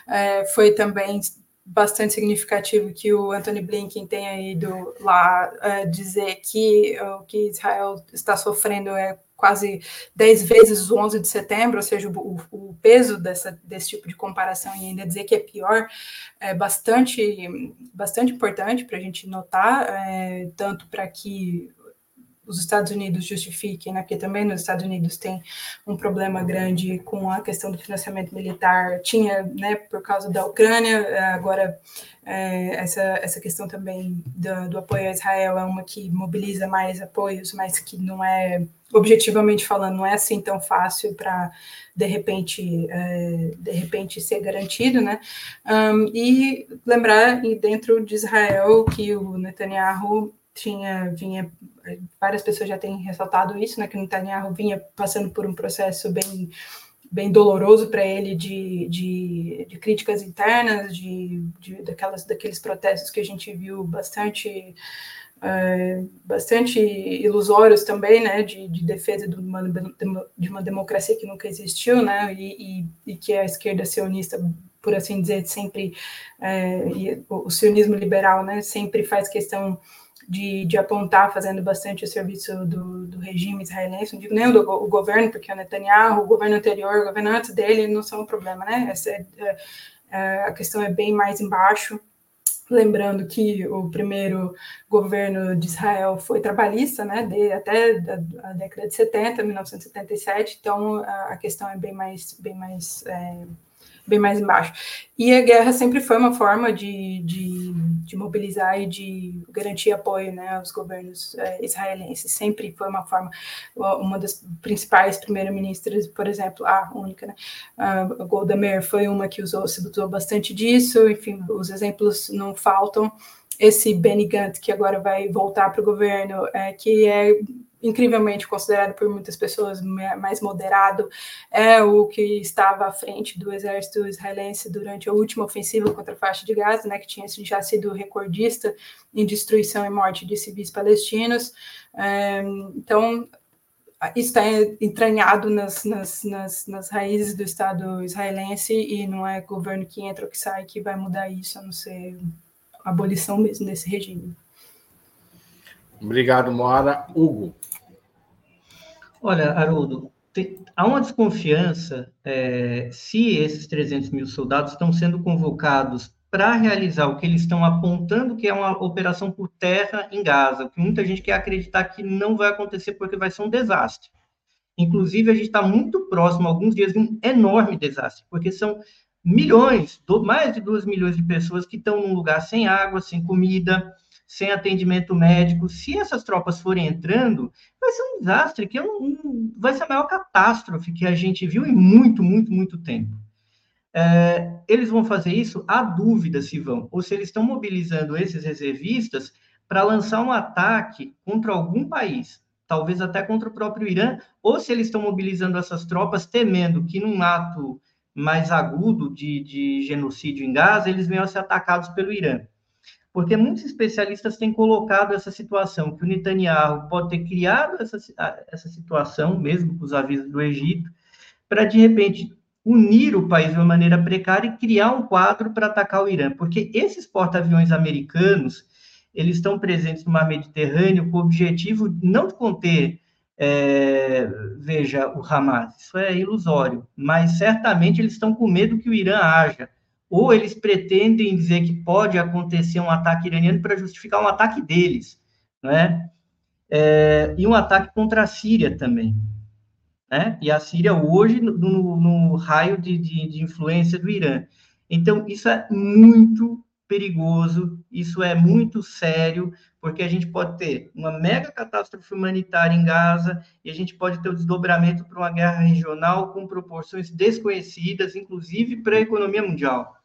É, foi também bastante significativo que o Anthony Blinken tenha ido lá uh, dizer que o que Israel está sofrendo é quase 10 vezes o 11 de setembro, ou seja, o, o, peso dessa, desse tipo de comparação e ainda dizer que é pior, é bastante, bastante importante para a gente notar, é, tanto para que os Estados Unidos justifiquem, né, porque também nos Estados Unidos tem um problema grande com a questão do financiamento militar, tinha, né, por causa da Ucrânia, agora é, essa, essa questão também do, do, apoio a Israel é uma que mobiliza mais apoios, mas que não é, objetivamente falando, não é assim tão fácil para, de repente, é, de repente ser garantido, né, um, e lembrar dentro de Israel que o Netanyahu tinha, vinha, várias pessoas já têm ressaltado isso, né, que Netanyahu vinha passando por um processo bem, bem doloroso para ele de, de, de, críticas internas, de, de, daquelas, daqueles protestos que a gente viu bastante é, bastante ilusórios também, né, de, de defesa de uma, de uma democracia que nunca existiu, né, e, e, e que a esquerda sionista por assim dizer, sempre o, o sionismo liberal, né, sempre faz questão de, de, apontar, fazendo bastante o serviço do, do regime israelense, não digo nem o, o, governo, porque o Netanyahu, o governo anterior, o governo antes dele, não são o problema, né? Essa é, é, é a questão é bem mais embaixo. Lembrando que o primeiro governo de Israel foi trabalhista, né, de, até a, a, década de 70, 1977, então a, a questão é bem mais, bem mais é, bem mais embaixo. E a guerra sempre foi uma forma de, de, de mobilizar e de garantir apoio né, aos governos é, israelenses. Sempre foi uma forma. Uma das principais primeiras-ministras, por exemplo, a única, né, a Golda Meir foi uma que usou, se usou bastante disso. Enfim, os exemplos não faltam. Esse Benny Gantz, que agora vai voltar para o governo, é, que é incrivelmente considerado por muitas pessoas mais moderado, é o que estava à frente do exército israelense durante a última ofensiva contra a faixa de Gaza, né, que tinha já sido recordista em destruição e morte de civis palestinos. É, então, está entranhado nas, nas, nas, nas, raízes do Estado israelense e não é governo que entra ou que sai que vai mudar isso, a não ser a abolição mesmo desse regime. Obrigado, Moara. Hugo. Olha, Haroldo, há uma desconfiança é, se esses 300 mil soldados estão sendo convocados para realizar o que eles estão apontando que é uma operação por terra em Gaza, que muita gente quer acreditar que não vai acontecer porque vai ser um desastre. Inclusive, a gente está muito próximo, alguns dias, de um enorme desastre, porque são milhões, mais de 2 milhões de pessoas que estão num lugar sem água, sem comida, sem atendimento médico. Se essas tropas forem entrando, vai ser um desastre, que é um, vai ser a maior catástrofe que a gente viu em muito, muito, muito tempo. É, eles vão fazer isso? Há dúvida se vão, ou se eles estão mobilizando esses reservistas para lançar um ataque contra algum país, talvez até contra o próprio Irã, ou se eles estão mobilizando essas tropas temendo que num ato mais agudo de, de genocídio em Gaza, eles venham a ser atacados pelo Irã porque muitos especialistas têm colocado essa situação, que o Netanyahu pode ter criado essa, essa situação, mesmo com os avisos do Egito, para, de repente, unir o país de uma maneira precária e criar um quadro para atacar o Irã, porque esses porta-aviões americanos, eles estão presentes no mar Mediterrâneo com o objetivo não de conter, é, veja, o Hamas, isso é ilusório, mas certamente eles estão com medo que o Irã haja, ou eles pretendem dizer que pode acontecer um ataque iraniano para justificar um ataque deles, não é? é? e um ataque contra a Síria também. Né? E a Síria hoje no, no, no raio de, de, de influência do Irã. Então, isso é muito perigoso, isso é muito sério, porque a gente pode ter uma mega catástrofe humanitária em Gaza e a gente pode ter o desdobramento para uma guerra regional com proporções desconhecidas, inclusive para a economia mundial.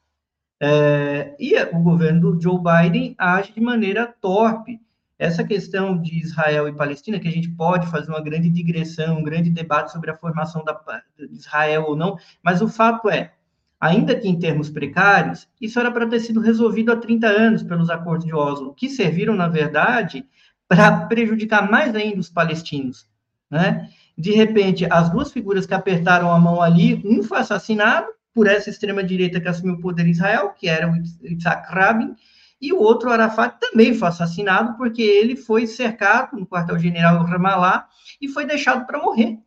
É, e o governo do Joe Biden age de maneira torpe. Essa questão de Israel e Palestina, que a gente pode fazer uma grande digressão, um grande debate sobre a formação da, de Israel ou não, mas o fato é, ainda que em termos precários, isso era para ter sido resolvido há 30 anos pelos acordos de Oslo, que serviram, na verdade, para prejudicar mais ainda os palestinos. Né? De repente, as duas figuras que apertaram a mão ali, um foi assassinado por essa extrema-direita que assumiu o poder em Israel, que era o Isaac Rabin, e o outro, Arafat, também foi assassinado porque ele foi cercado no quartel-general Ramallah e foi deixado para morrer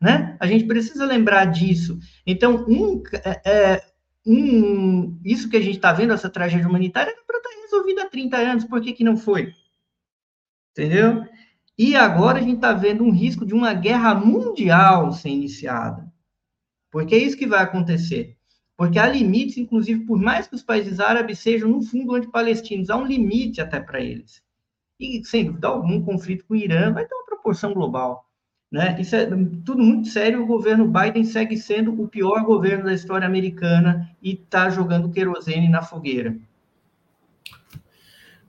né? A gente precisa lembrar disso. Então, um, é, é um, isso que a gente está vendo, essa tragédia humanitária, era para estar tá resolvida há 30 anos, por que, que não foi? Entendeu? E agora a gente está vendo um risco de uma guerra mundial ser iniciada. Porque é isso que vai acontecer. Porque há limites, inclusive, por mais que os países árabes sejam, no fundo, anti-palestinos, há um limite até para eles. E, sem dúvida algum, conflito com o Irã vai ter uma proporção global. Né? Isso é tudo muito sério. O governo Biden segue sendo o pior governo da história americana e está jogando querosene na fogueira.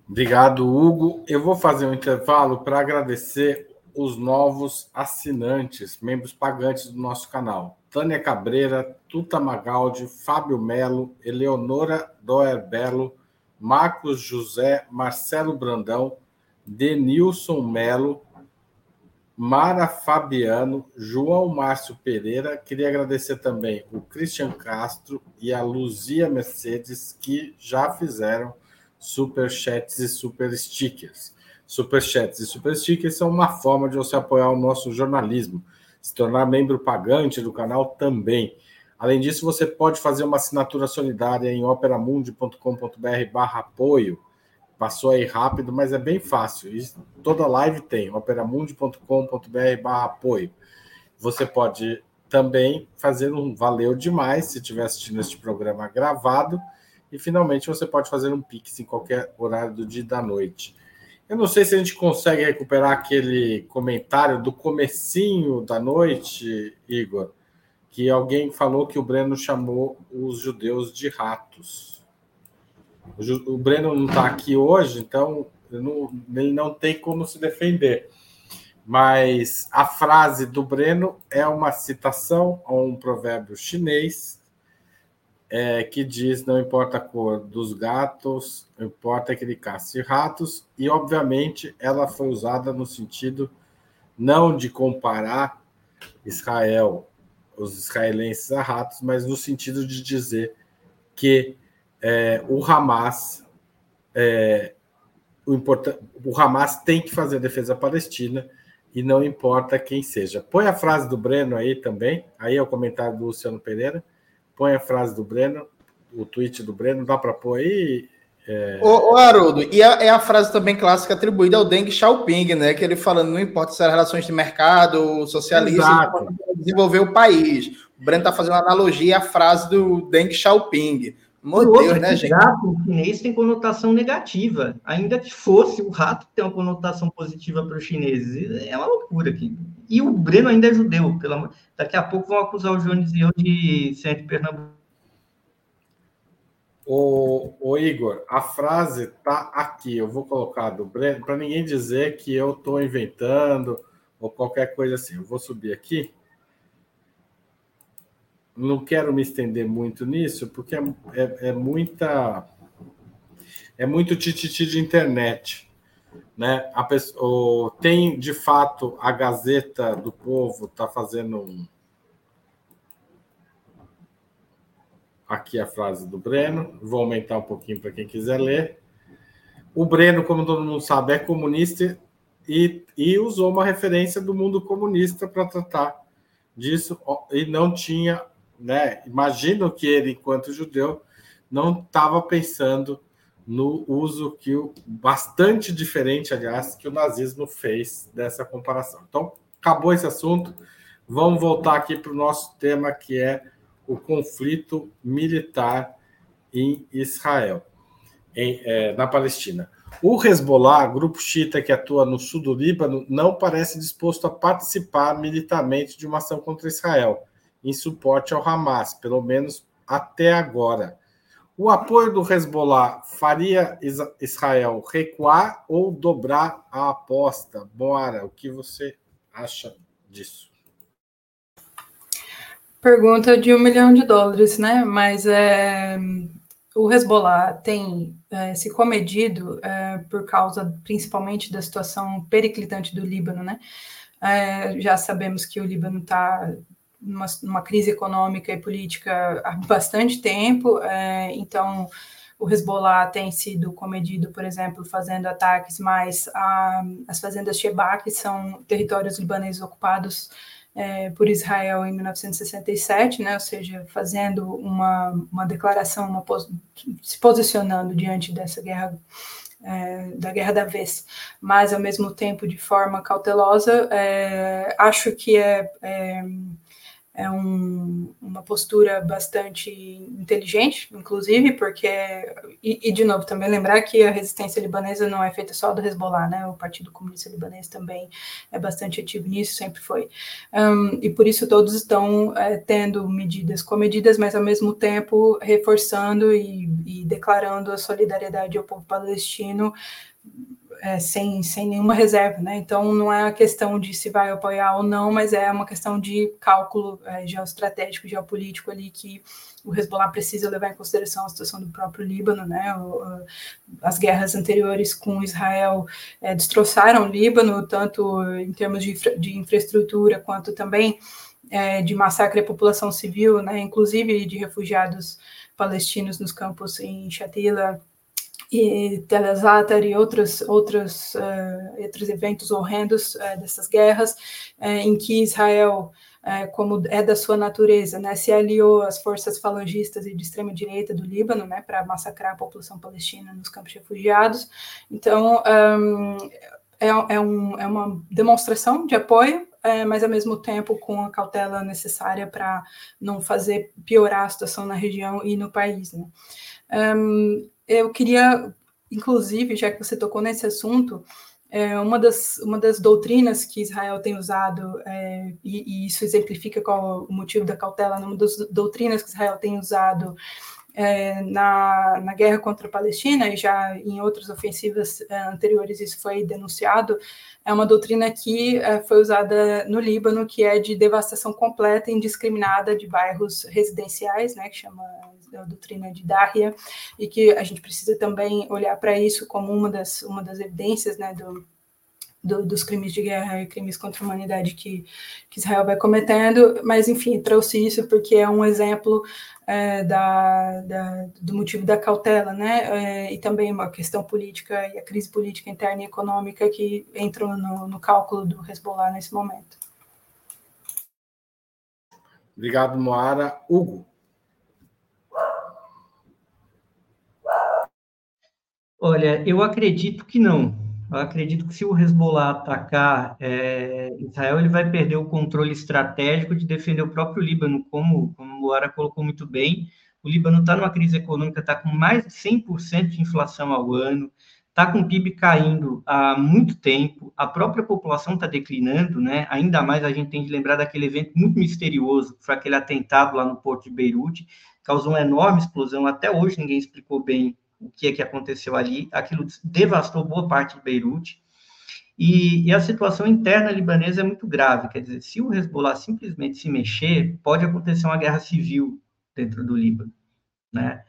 Obrigado, Hugo. Eu vou fazer um intervalo para agradecer os novos assinantes, membros pagantes do nosso canal. Tânia Cabreira, Tuta Magaldi, Fábio Melo, Eleonora Doer Belo, Marcos José, Marcelo Brandão, Denilson Melo, Mara Fabiano, João Márcio Pereira. Queria agradecer também o Christian Castro e a Luzia Mercedes, que já fizeram super chats e super stickers. Super chats e super stickers são uma forma de você apoiar o nosso jornalismo, se tornar membro pagante do canal também. Além disso, você pode fazer uma assinatura solidária em operamundi.com.br/apoio Passou aí rápido, mas é bem fácil. Isso, toda live tem, operamundi.com.br barra apoio. Você pode também fazer um valeu demais se estiver assistindo este programa gravado. E finalmente você pode fazer um Pix em qualquer horário do dia e da noite. Eu não sei se a gente consegue recuperar aquele comentário do comecinho da noite, Igor, que alguém falou que o Breno chamou os judeus de ratos. O, Breno não está aqui hoje, então não, ele não tem como se defender. Mas a frase do Breno é uma citação a um provérbio chinês é, que diz: não importa a cor dos gatos, importa que ele casse ratos, e obviamente ela foi usada no sentido não de comparar Israel, os israelenses a ratos, mas no sentido de dizer que é, o Hamas é, o, o Hamas tem que fazer a defesa palestina e não importa quem seja. Põe a frase do Breno aí também. Aí é o comentário do Luciano Pereira. Põe a frase do Breno, o tweet do Breno. Dá para pôr aí? É... Ô, ô, Haroldo, e a, é a frase também clássica atribuída ao Deng Xiaoping, né? Que ele falando, não importa se é relações de mercado, socialista, desenvolver o país. O Breno está fazendo uma analogia à frase do Deng Xiaoping. Meu Deus, né, gente? Gato chinês tem conotação negativa, ainda que fosse o rato ter uma conotação positiva para os chineses. É uma loucura aqui. E o Breno ainda é judeu. Pela... Daqui a pouco vão acusar o Jones e eu de ser Pernambuco. Ô, ô, Igor, a frase tá aqui. Eu vou colocar do Breno para ninguém dizer que eu estou inventando ou qualquer coisa assim. Eu vou subir aqui não quero me estender muito nisso, porque é, é, é muita. É muito tititi de internet. Né? A pessoa, tem, de fato, a Gazeta do Povo está fazendo um. Aqui a frase do Breno, vou aumentar um pouquinho para quem quiser ler. O Breno, como todo mundo sabe, é comunista e, e usou uma referência do mundo comunista para tratar disso e não tinha né? Imagino que ele, enquanto judeu, não estava pensando no uso que o bastante diferente, aliás, que o nazismo fez dessa comparação. Então, acabou esse assunto. Vamos voltar aqui para o nosso tema, que é o conflito militar em Israel, em, é, na Palestina. O Hezbollah, grupo xiita que atua no sul do Líbano, não parece disposto a participar militarmente de uma ação contra Israel em suporte ao Hamas, pelo menos até agora. O apoio do Hezbollah faria Israel recuar ou dobrar a aposta? Bora, o que você acha disso? Pergunta de um milhão de dólares, né? Mas é, o Hezbollah tem é, se comedido é, por causa principalmente da situação periclitante do Líbano, né? É, já sabemos que o Líbano está numa, crise econômica e política há bastante tempo, é, então o Hezbollah tem sido comedido, por exemplo, fazendo ataques mais às fazendas Sheba, que são territórios libaneses ocupados é, por Israel em 1967, né, ou seja, fazendo uma, uma declaração, uma, se posicionando diante dessa guerra é, da guerra da vez, mas ao mesmo tempo de forma cautelosa. É, acho que é, é um, uma postura bastante inteligente, inclusive, porque, e, e, de novo, também lembrar que a resistência libanesa não é feita só do Hezbollah, né? O Partido Comunista Libanês também é bastante ativo nisso, sempre foi. Um, e por isso todos estão é, tendo medidas comedidas, mas ao mesmo tempo reforçando e, e declarando a solidariedade ao povo palestino é, sem, sem nenhuma reserva, né? Então não é a questão de se vai apoiar ou não, mas é uma questão de cálculo é, geoestratégico, geopolítico ali que o Hezbollah precisa levar em consideração a situação do próprio Líbano, né? As guerras anteriores com Israel é, destroçaram o Líbano, tanto em termos de, de infraestrutura quanto também é, de massacre à população civil, né? Inclusive de refugiados palestinos nos campos em Shatila e Tel Azatar e outros, outros, uh, outros eventos horrendos uh, dessas guerras, uh, em que Israel, como é da sua natureza, né, se aliou às forças falangistas e de extrema-direita do Líbano né, para massacrar a população palestina nos campos de refugiados. Então, um, é, é, um, é uma demonstração de apoio é, mas ao mesmo tempo com a cautela necessária para não fazer piorar a situação na região e no país. Né? Um, eu queria, inclusive, já que você tocou nesse assunto, é, uma, das, uma das doutrinas que Israel tem usado, é, e, e, isso exemplifica qual o motivo da cautela, uma das doutrinas que Israel tem usado é, na, na guerra contra a Palestina, e já em outras ofensivas é, anteriores isso foi denunciado, é uma doutrina que é, foi usada no Líbano, que é de devastação completa e indiscriminada de bairros residenciais, né, que chama a doutrina de Dária, e que a gente precisa também olhar para isso como uma das, uma das evidências né, do, do, dos crimes de guerra e crimes contra a humanidade que, que Israel vai cometendo, mas enfim, trouxe isso porque é um exemplo é, da, da, do motivo da cautela, né? É, e também uma questão política e a crise política interna e econômica que entram no, no cálculo do Hezbollah nesse momento. Obrigado, Moara. Hugo. Olha, eu acredito que não. Eu acredito que se o Hezbollah atacar é, Israel, ele vai perder o controle estratégico de defender o próprio Líbano, como, como o Luara colocou muito bem. O Líbano está numa crise econômica, está com mais de 100% de inflação ao ano, está com o PIB caindo há muito tempo, a própria população está declinando, né? Ainda mais a gente tem de lembrar daquele evento muito misterioso, que foi aquele atentado lá no porto de Beirute, causou uma enorme explosão, até hoje ninguém explicou bem o que é que aconteceu ali. Aquilo devastou boa parte de Beirute. E, e, a situação interna libanesa é muito grave. Quer dizer, se o Hezbollah simplesmente se mexer, pode acontecer uma guerra civil dentro do Líbano, né?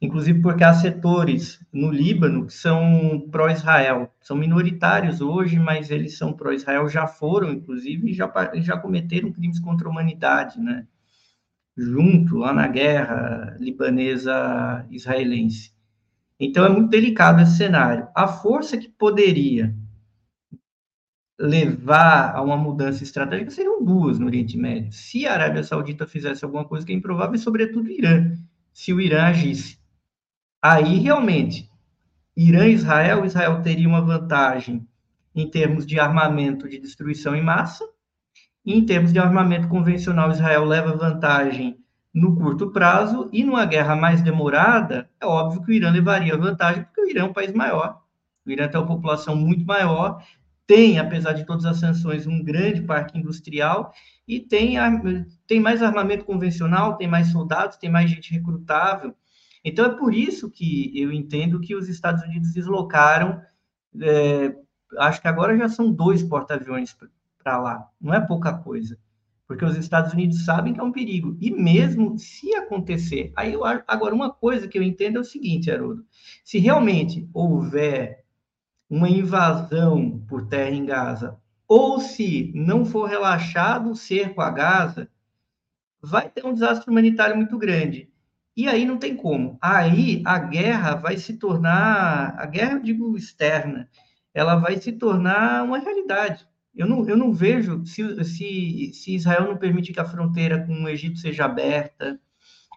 Inclusive porque há setores no Líbano que são pró-Israel, são minoritários hoje, mas eles são pró-Israel, já foram, inclusive, e já, já cometeram crimes contra a humanidade, né? Junto lá na guerra libanesa-israelense. Então, é muito delicado esse cenário. A força que poderia levar a uma mudança estratégica seriam duas no Oriente Médio. Se a Arábia Saudita fizesse alguma coisa que é improvável, e sobretudo o Irã, se o Irã agisse. Aí, realmente, Irã e Israel, Israel teria uma vantagem em termos de armamento de destruição em massa, e em termos de armamento convencional, Israel leva vantagem no curto prazo, e numa guerra mais demorada, é óbvio que o Irã levaria vantagem, porque o Irã é um país maior. O Irã tem uma população muito maior, tem, apesar de todas as sanções, um grande parque industrial e tem, tem mais armamento convencional, tem mais soldados, tem mais gente recrutável. Então, é por isso que eu entendo que os Estados Unidos deslocaram, é, acho que agora já são dois porta-aviões para lá, não é pouca coisa porque os Estados Unidos sabem que é um perigo. E mesmo se acontecer, aí eu agora uma coisa que eu entendo é o seguinte, Haroldo, se realmente houver uma invasão por terra em Gaza, ou se não for relaxado o cerco a Gaza, vai ter um desastre humanitário muito grande. E aí não tem como. Aí a guerra vai se tornar, a guerra, eu digo externa, ela vai se tornar uma realidade. Eu não, eu não vejo, se, se, se Israel não permite que a fronteira com o Egito seja aberta,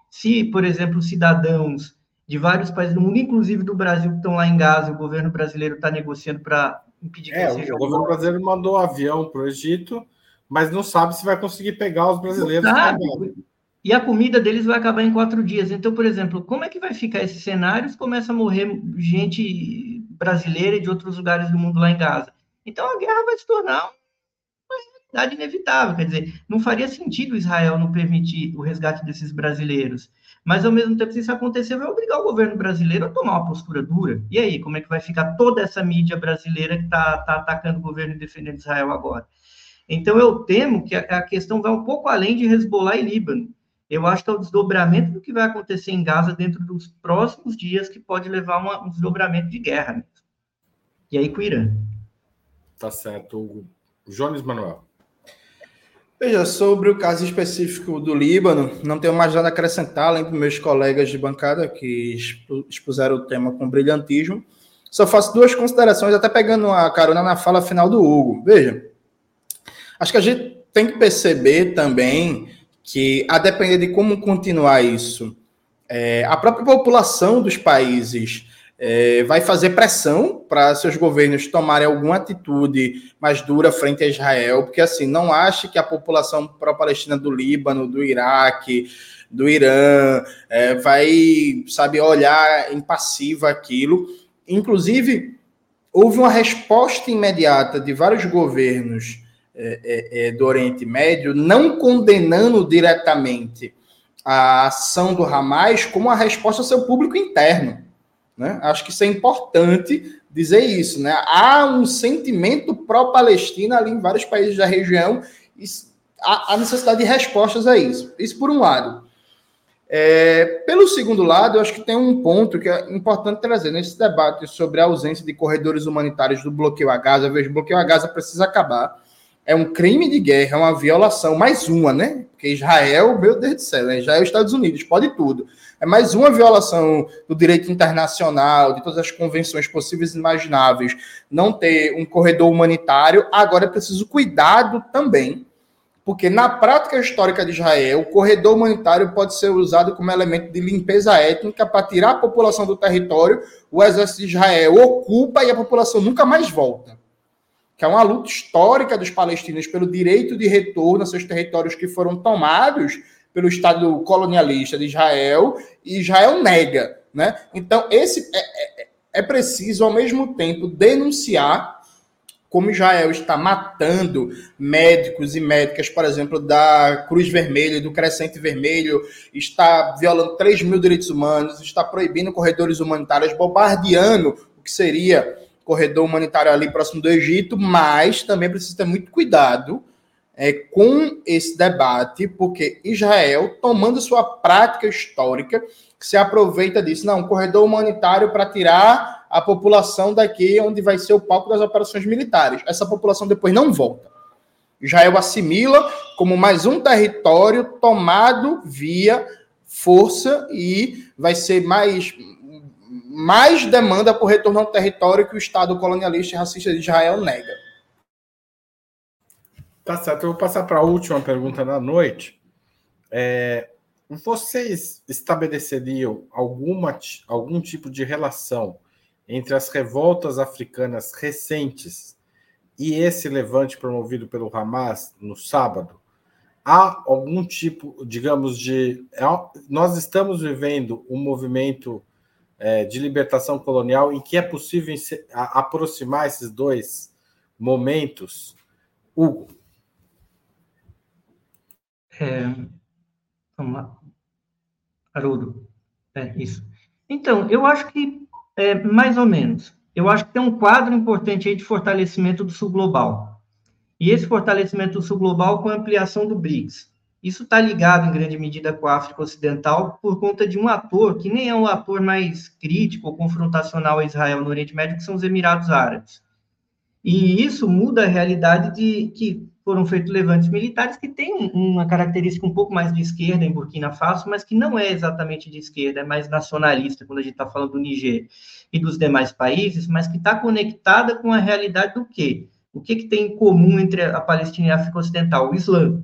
se, por exemplo, cidadãos de vários países do mundo, inclusive do Brasil, que estão lá em Gaza, o governo brasileiro está negociando para impedir que é, seja. O governo brasileiro mandou um avião para o Egito, mas não sabe se vai conseguir pegar os brasileiros. E a comida deles vai acabar em quatro dias. Então, por exemplo, como é que vai ficar esse cenário se começa a morrer gente brasileira e de outros lugares do mundo lá em Gaza? Então a guerra vai se tornar uma realidade inevitável. Quer dizer, não faria sentido Israel não permitir o resgate desses brasileiros. mas ao mesmo tempo, se isso acontecer, vai obrigar o governo brasileiro a tomar uma postura dura. E aí, como é que vai ficar toda essa mídia brasileira que está tá atacando o governo e defendendo Israel agora? Então, eu temo que a, questão vai um pouco além de Hezbollah e Líbano. Eu acho que é o desdobramento do que vai acontecer em Gaza dentro dos próximos dias que pode levar a um desdobramento de guerra mesmo. E aí com o Irã. Tá certo, Hugo. Jones Manuel. Veja, sobre o caso específico do Líbano, não tenho mais nada a acrescentar, além dos meus colegas de bancada que expuseram o tema com brilhantismo. Só faço duas considerações, até pegando a carona na fala final do Hugo. Veja, acho que a gente tem que perceber também que, a depender de como continuar isso, é, a própria população dos países é, vai fazer pressão para seus governos tomarem alguma atitude mais dura frente a Israel, porque assim, não ache que a população pró-palestina do Líbano, do Iraque, do Irã, é, vai, sabe, olhar impassiva aquilo. Inclusive, houve uma resposta imediata de vários governos é, é, é do Oriente Médio, não condenando diretamente a ação do Hamas, como a resposta ao seu público interno. Né? Acho que isso é importante dizer isso. Né? Há um sentimento pró-Palestina ali em vários países da região, e há, necessidade de respostas a isso. Isso por um lado. É, pelo segundo lado, eu acho que tem um ponto que é importante trazer nesse debate sobre a ausência de corredores humanitários do bloqueio a Gaza. Veja, o bloqueio a Gaza precisa acabar. É um crime de guerra, é uma violação, mais uma, né? Porque Israel, meu Deus do céu, né? Israel e Estados Unidos, pode tudo. É mais uma violação do direito internacional, de todas as convenções possíveis e imagináveis, não ter um corredor humanitário. Agora é preciso cuidado também, porque na prática histórica de Israel, o corredor humanitário pode ser usado como elemento de limpeza étnica para tirar a população do território, o exército de Israel ocupa e a população nunca mais volta. Que é uma luta histórica dos palestinos pelo direito de retorno a seus territórios que foram tomados pelo Estado colonialista de Israel e Israel nega. Né? Então, esse é, é, é preciso, ao mesmo tempo, denunciar como Israel está matando médicos e médicas, por exemplo, da Cruz Vermelha, do Crescente Vermelho, está violando 3 mil direitos humanos, está proibindo corredores humanitários, bombardeando o que seria corredor humanitário ali próximo do Egito, mas também precisa ter muito cuidado é, com esse debate, porque Israel, tomando sua prática histórica, se aproveita disso, não, um corredor humanitário para tirar a população daqui onde vai ser o palco das operações militares. Essa população depois não volta. Israel assimila como mais um território tomado via força e vai ser mais mais demanda por retorno ao território que o Estado colonialista e racista de Israel nega. Tá certo, eu vou passar para a última pergunta da noite. É, vocês estabeleceriam alguma, algum tipo de relação entre as revoltas africanas recentes e esse levante promovido pelo Hamas no sábado? Há algum tipo, digamos, de. Nós estamos vivendo um movimento é, de libertação colonial em que é possível aproximar esses dois momentos? Hugo. É, vamos lá. Haroldo. É, isso. Então, eu acho que, é, mais ou menos, eu acho que tem um quadro importante aí de fortalecimento do sul global. E esse fortalecimento do sul global com a ampliação do BRICS. Isso está ligado, em grande medida, com a África Ocidental, por conta de um ator que nem é o ator mais crítico ou confrontacional a Israel no Oriente Médio, que são os Emirados Árabes. E isso muda a realidade de que foram feitos levantes militares que têm uma característica um pouco mais de esquerda em Burkina Faso, mas que não é exatamente de esquerda, é mais nacionalista, quando a gente está falando do Niger e dos demais países, mas que está conectada com a realidade do quê? O que, que tem em comum entre a Palestina e a África Ocidental? O Islã,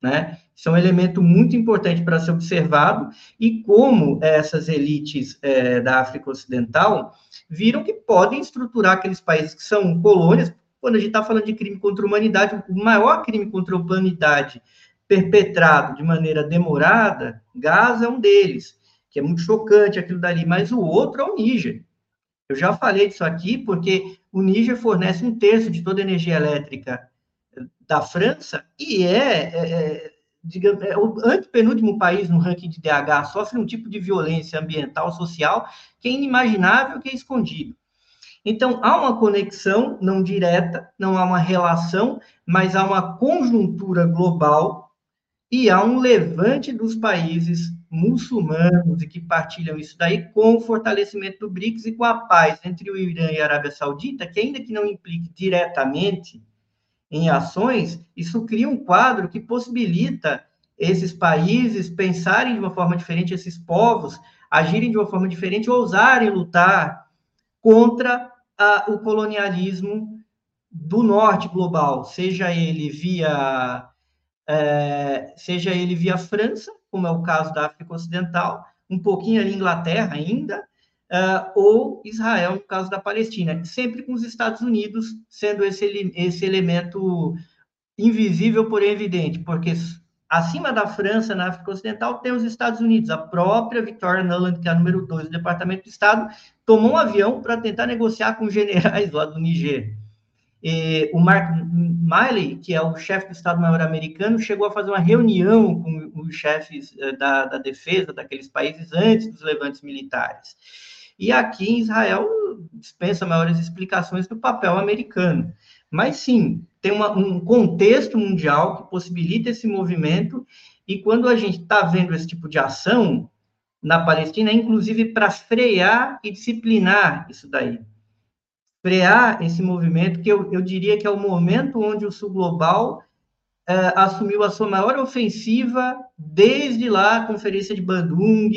né? Isso é um elemento muito importante para ser observado e como essas elites é, da África Ocidental viram que podem estruturar aqueles países que são colônias, quando a gente está falando de crime contra a humanidade, o maior crime contra a humanidade perpetrado de maneira demorada, Gaza é um deles, que é muito chocante aquilo dali, mas o outro é o Níger. Eu já falei disso aqui porque o Níger fornece um terço de toda a energia elétrica da França e é, é, é digamos, é o antepenúltimo país no ranking de DH, sofre um tipo de violência ambiental, social, que é inimaginável, que é escondido. Então, há uma conexão não direta, não há uma relação, mas há uma conjuntura global e há um levante dos países muçulmanos e que partilham isso daí com o fortalecimento do BRICS e com a paz entre o Irã e a Arábia Saudita, que ainda que não implique diretamente em ações, isso cria um quadro que possibilita esses países pensarem de uma forma diferente, esses povos agirem de uma forma diferente, ousarem lutar contra a, o colonialismo do norte global, seja ele via é, seja ele via França, como é o caso da África Ocidental, um pouquinho ali Inglaterra ainda, uh, ou Israel, no caso da Palestina, sempre com os Estados Unidos sendo esse, esse elemento invisível, porém evidente, porque acima da França, na África Ocidental, tem os Estados Unidos. A própria Victoria Nuland, que é a número 2 do Departamento de Estado, tomou um avião para tentar negociar com generais lá do Niger. E o Mark Miley, que é o chefe do Estado-Maior americano, chegou a fazer uma reunião com os chefes eh, da, da defesa daqueles países antes dos levantes militares. E aqui em Israel dispensa maiores explicações do papel americano. Mas sim, tem uma, um contexto mundial que possibilita esse movimento, e quando a gente está vendo esse tipo de ação na Palestina, é inclusive para frear e disciplinar isso daí. Frear esse movimento, que eu, eu diria que é o momento onde o Sul Global é, assumiu a sua maior ofensiva desde lá a Conferência de Bandung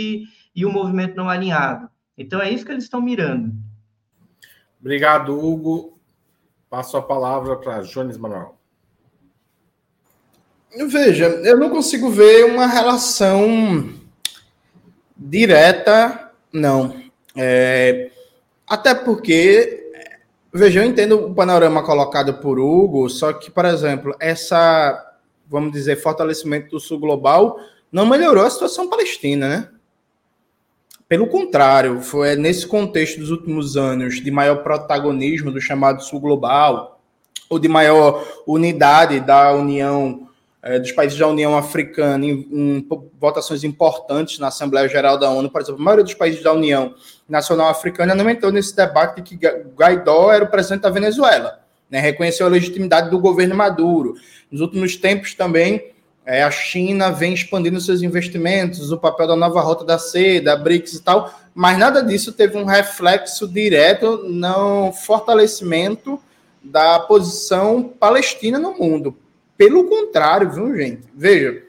e o movimento não alinhado. Então é isso que eles estão mirando. Obrigado, Hugo. Passo a palavra para Jones Manuel. Veja, eu não consigo ver uma relação direta, não. É, até porque, veja, eu entendo o panorama colocado por Hugo, só que, por exemplo, essa, vamos dizer, fortalecimento do sul global não melhorou a situação palestina, né? Pelo contrário, foi nesse contexto dos últimos anos de maior protagonismo do chamado Sul Global, ou de maior unidade da União, eh, dos países da União Africana, em, em, votações importantes na Assembleia Geral da ONU, por exemplo, a maioria dos países da União Nacional Africana não entrou nesse debate de que Guaidó era o presidente da Venezuela, né, reconheceu a legitimidade do governo Maduro. Nos últimos tempos também é, a China vem expandindo seus investimentos, o papel da nova rota da seda, BRICS e tal, mas nada disso teve um reflexo direto no fortalecimento da posição palestina no mundo. Pelo contrário, viu, gente? Veja,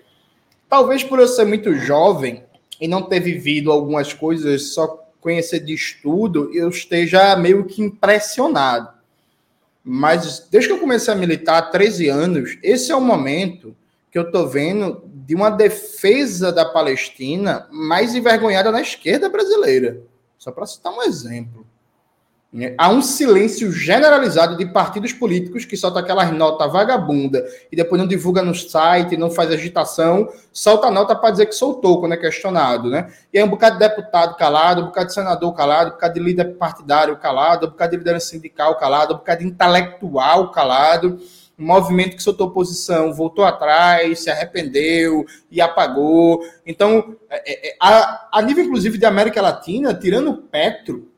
talvez por eu ser muito jovem e não ter vivido algumas coisas, só conhecer de estudo, eu esteja meio que impressionado. Mas desde que eu comecei a militar há 13 anos, esse é o momento que eu estou vendo de uma defesa da Palestina mais envergonhada na esquerda brasileira. Só para citar um exemplo. Há um silêncio generalizado de partidos políticos que solta aquelas notas vagabunda e depois não divulga no site, não faz agitação, solta nota para dizer que soltou quando é questionado, né? E aí um bocado de deputado calado, um bocado de senador calado, um bocado de líder partidário calado, um bocado de líder sindical calado, um bocado de intelectual calado um movimento que soltou posição, voltou atrás, se arrependeu e apagou. Então, é, é, a, a nível, inclusive, de América Latina, tirando Petro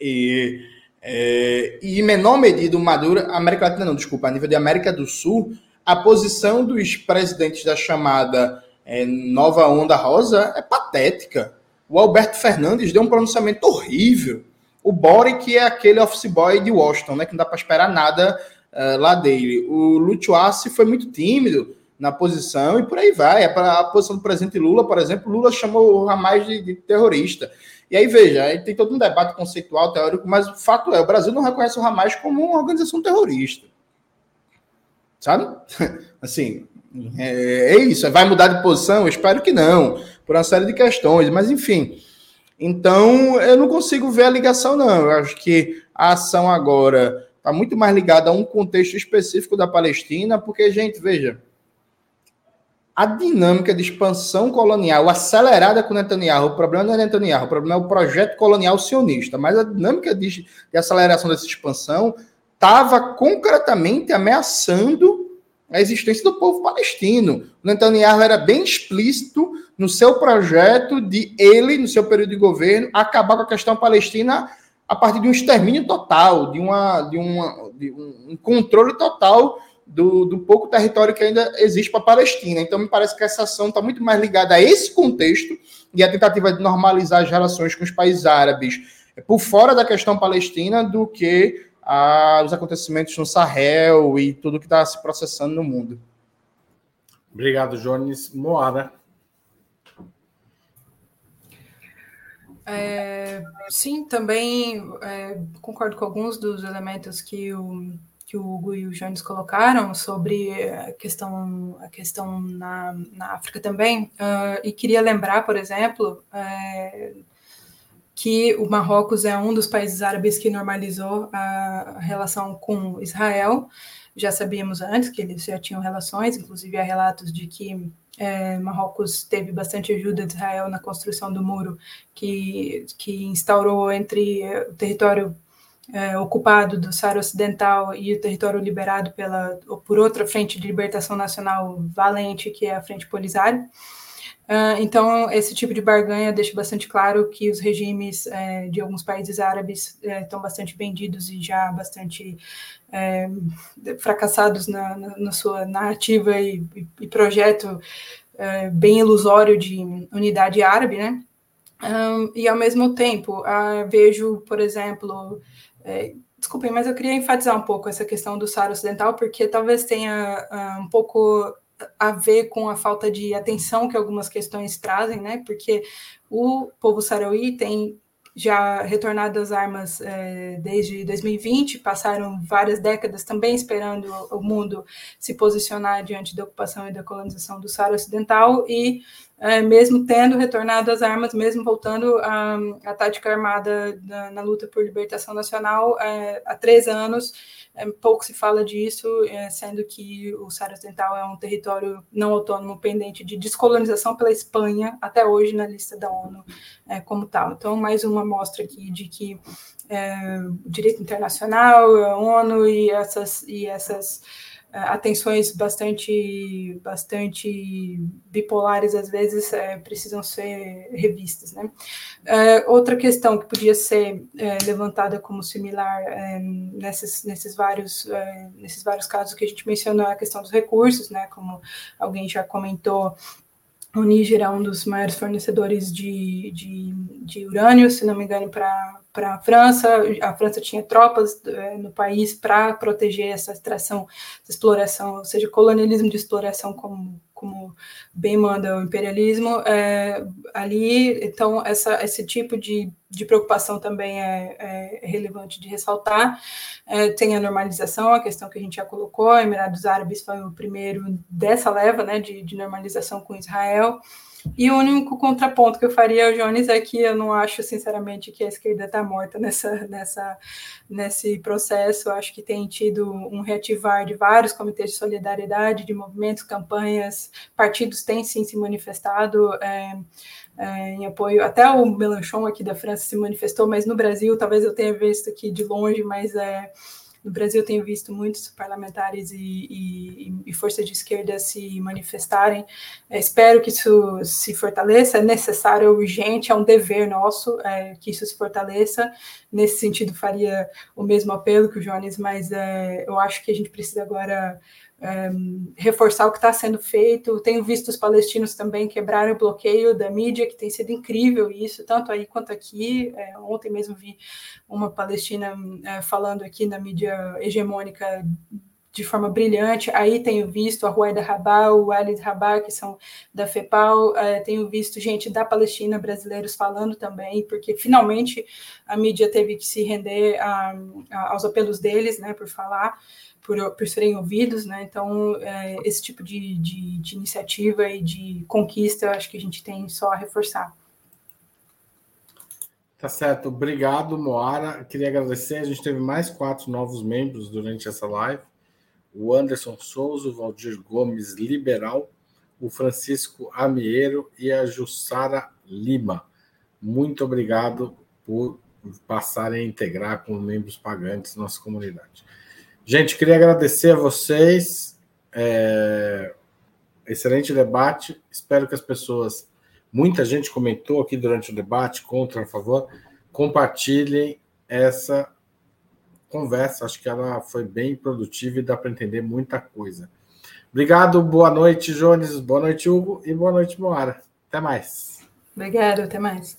e, é, e em menor medida o Maduro, América Latina não, desculpa, a nível de América do Sul, a posição dos presidentes da chamada é, Nova Onda Rosa é patética. O Alberto Fernandes deu um pronunciamento horrível. O Boric é aquele office boy de Washington, né, que não dá para esperar nada uh, lá dele. O Lutuassi foi muito tímido na posição e por aí vai. É para a posição do presidente Lula, por exemplo, Lula chamou o Hamas de, de terrorista. E aí, veja, aí tem todo um debate conceitual, teórico, mas o fato é, o Brasil não reconhece o Hamas como uma organização terrorista. Sabe? Assim, é, é isso. Vai mudar de posição? Eu espero que não, por uma série de questões, mas enfim. Então, eu não consigo ver a ligação, não. Eu acho que a ação agora está muito mais ligado a um contexto específico da Palestina, porque, gente, veja, a dinâmica de expansão colonial acelerada com Netanyahu, o problema não é Netanyahu, o problema é o projeto colonial sionista, mas a dinâmica de, de aceleração dessa expansão estava concretamente ameaçando a existência do povo palestino. O Netanyahu era bem explícito no seu projeto de ele, no seu período de governo, acabar com a questão palestina a partir de um extermínio total, de, uma, de, uma, de um controle total do, do pouco território que ainda existe para a Palestina. Então, me parece que essa ação está muito mais ligada a esse contexto e a tentativa de normalizar as relações com os países árabes por fora da questão palestina do que a, os acontecimentos no Sahel e tudo que está se processando no mundo. Obrigado, Jones. Moara. É, sim, também é, concordo com alguns dos elementos que o, que o Hugo e o Jones colocaram sobre a questão, a questão na, na África também. Uh, e queria lembrar, por exemplo, é, que o Marrocos é um dos países árabes que normalizou a relação com Israel. Já sabíamos antes que eles já tinham relações, inclusive há relatos de que é, Marrocos teve bastante ajuda de Israel na construção do muro que, que instaurou entre o território é, ocupado do Saara Ocidental e o território liberado pela, por outra frente de libertação nacional valente, que é a Frente Polisário. Uh, então, esse tipo de barganha deixa bastante claro que os regimes é, de alguns países árabes é, estão bastante vendidos e já bastante é, fracassados na, na, na, sua narrativa e, e projeto bem ilusório de unidade árabe, né? Um, e ao mesmo tempo, uh, vejo, por exemplo, desculpem, mas eu queria enfatizar um pouco essa questão do Saara Ocidental, porque talvez tenha uh, um pouco a ver com a falta de atenção que algumas questões trazem, né? Porque o povo sarauí tem já retornado às armas é, desde 2020, passaram várias décadas também esperando o mundo se posicionar diante da ocupação e da colonização do Saara Ocidental, e é, mesmo tendo retornado às armas, mesmo voltando à, tática armada na, na, luta por libertação nacional, é, há três anos, é, pouco se fala disso, é, sendo que o Saara Ocidental é um território não autônomo pendente de descolonização pela Espanha, até hoje na lista da ONU é, como tal. Então, mais uma mostra aqui de que é, o direito internacional, a ONU e essas, e essas atenções bastante bastante bipolares às vezes é, precisam ser revistas né? É, outra questão que podia ser é, levantada como similar é, nesses nesses vários é, nesses vários casos que a gente mencionou a questão dos recursos né? Como alguém já comentou o Níger é um dos maiores fornecedores de, de, de urânio, se não me engano, para a França. A França tinha tropas é, no país para proteger essa extração, essa exploração, ou seja, colonialismo de exploração, como, como bem manda o imperialismo. É, ali, então, essa, esse tipo de, de preocupação também é, é relevante de ressaltar. É, tem a normalização, a questão que a gente já colocou, Emirados Árabes foi o primeiro dessa leva né, de, de normalização com Israel. E o único contraponto que eu faria, Jones, é que eu não acho, sinceramente, que a esquerda está morta nessa, nessa, nesse processo. Eu acho que tem tido um reativar de vários comitês de solidariedade, de movimentos, campanhas, partidos têm sim se manifestado. É, é, em apoio. Até o Melanchon aqui da França se manifestou, mas no Brasil, talvez eu tenha visto aqui de longe, mas é, no Brasil eu tenho visto muitos parlamentares e, e, e forças de esquerda se manifestarem. É, espero que isso se fortaleça, é necessário, é urgente, é um dever nosso é, que isso se fortaleça. Nesse sentido, faria o mesmo apelo que o Jones, mas é, eu acho que a gente precisa agora é, reforçar o que está sendo feito. Tenho visto os palestinos também quebrarem o bloqueio da mídia, que tem sido incrível isso, tanto aí quanto aqui. É, ontem mesmo vi uma palestina é, falando aqui na mídia hegemônica de forma brilhante. Aí tenho visto a Rueda Rabá, o Walid Rabá, que são da FEPAL, é, tenho visto gente da Palestina, brasileiros falando também, porque finalmente a mídia teve que se render a, a, aos apelos deles, né, por falar por, por serem ouvidos, né? Então, é, esse tipo de, de, de, iniciativa e de conquista, eu acho que a gente tem só a reforçar. Tá certo. Obrigado, Moara. Queria agradecer. A gente teve mais quatro novos membros durante essa live. O Anderson Souza, o Valdir Gomes Liberal, o Francisco Amieiro e a Jussara Lima. Muito obrigado por passarem a integrar com membros pagantes nossa comunidade. Gente, queria agradecer a vocês. É, excelente debate. Espero que as pessoas, muita gente comentou aqui durante o debate, contra, a favor, compartilhem essa conversa. Acho que ela foi bem produtiva e dá para entender muita coisa. Obrigado, boa noite, Jones, boa noite, Hugo, e boa noite, Moara. Até mais. Obrigado, até mais.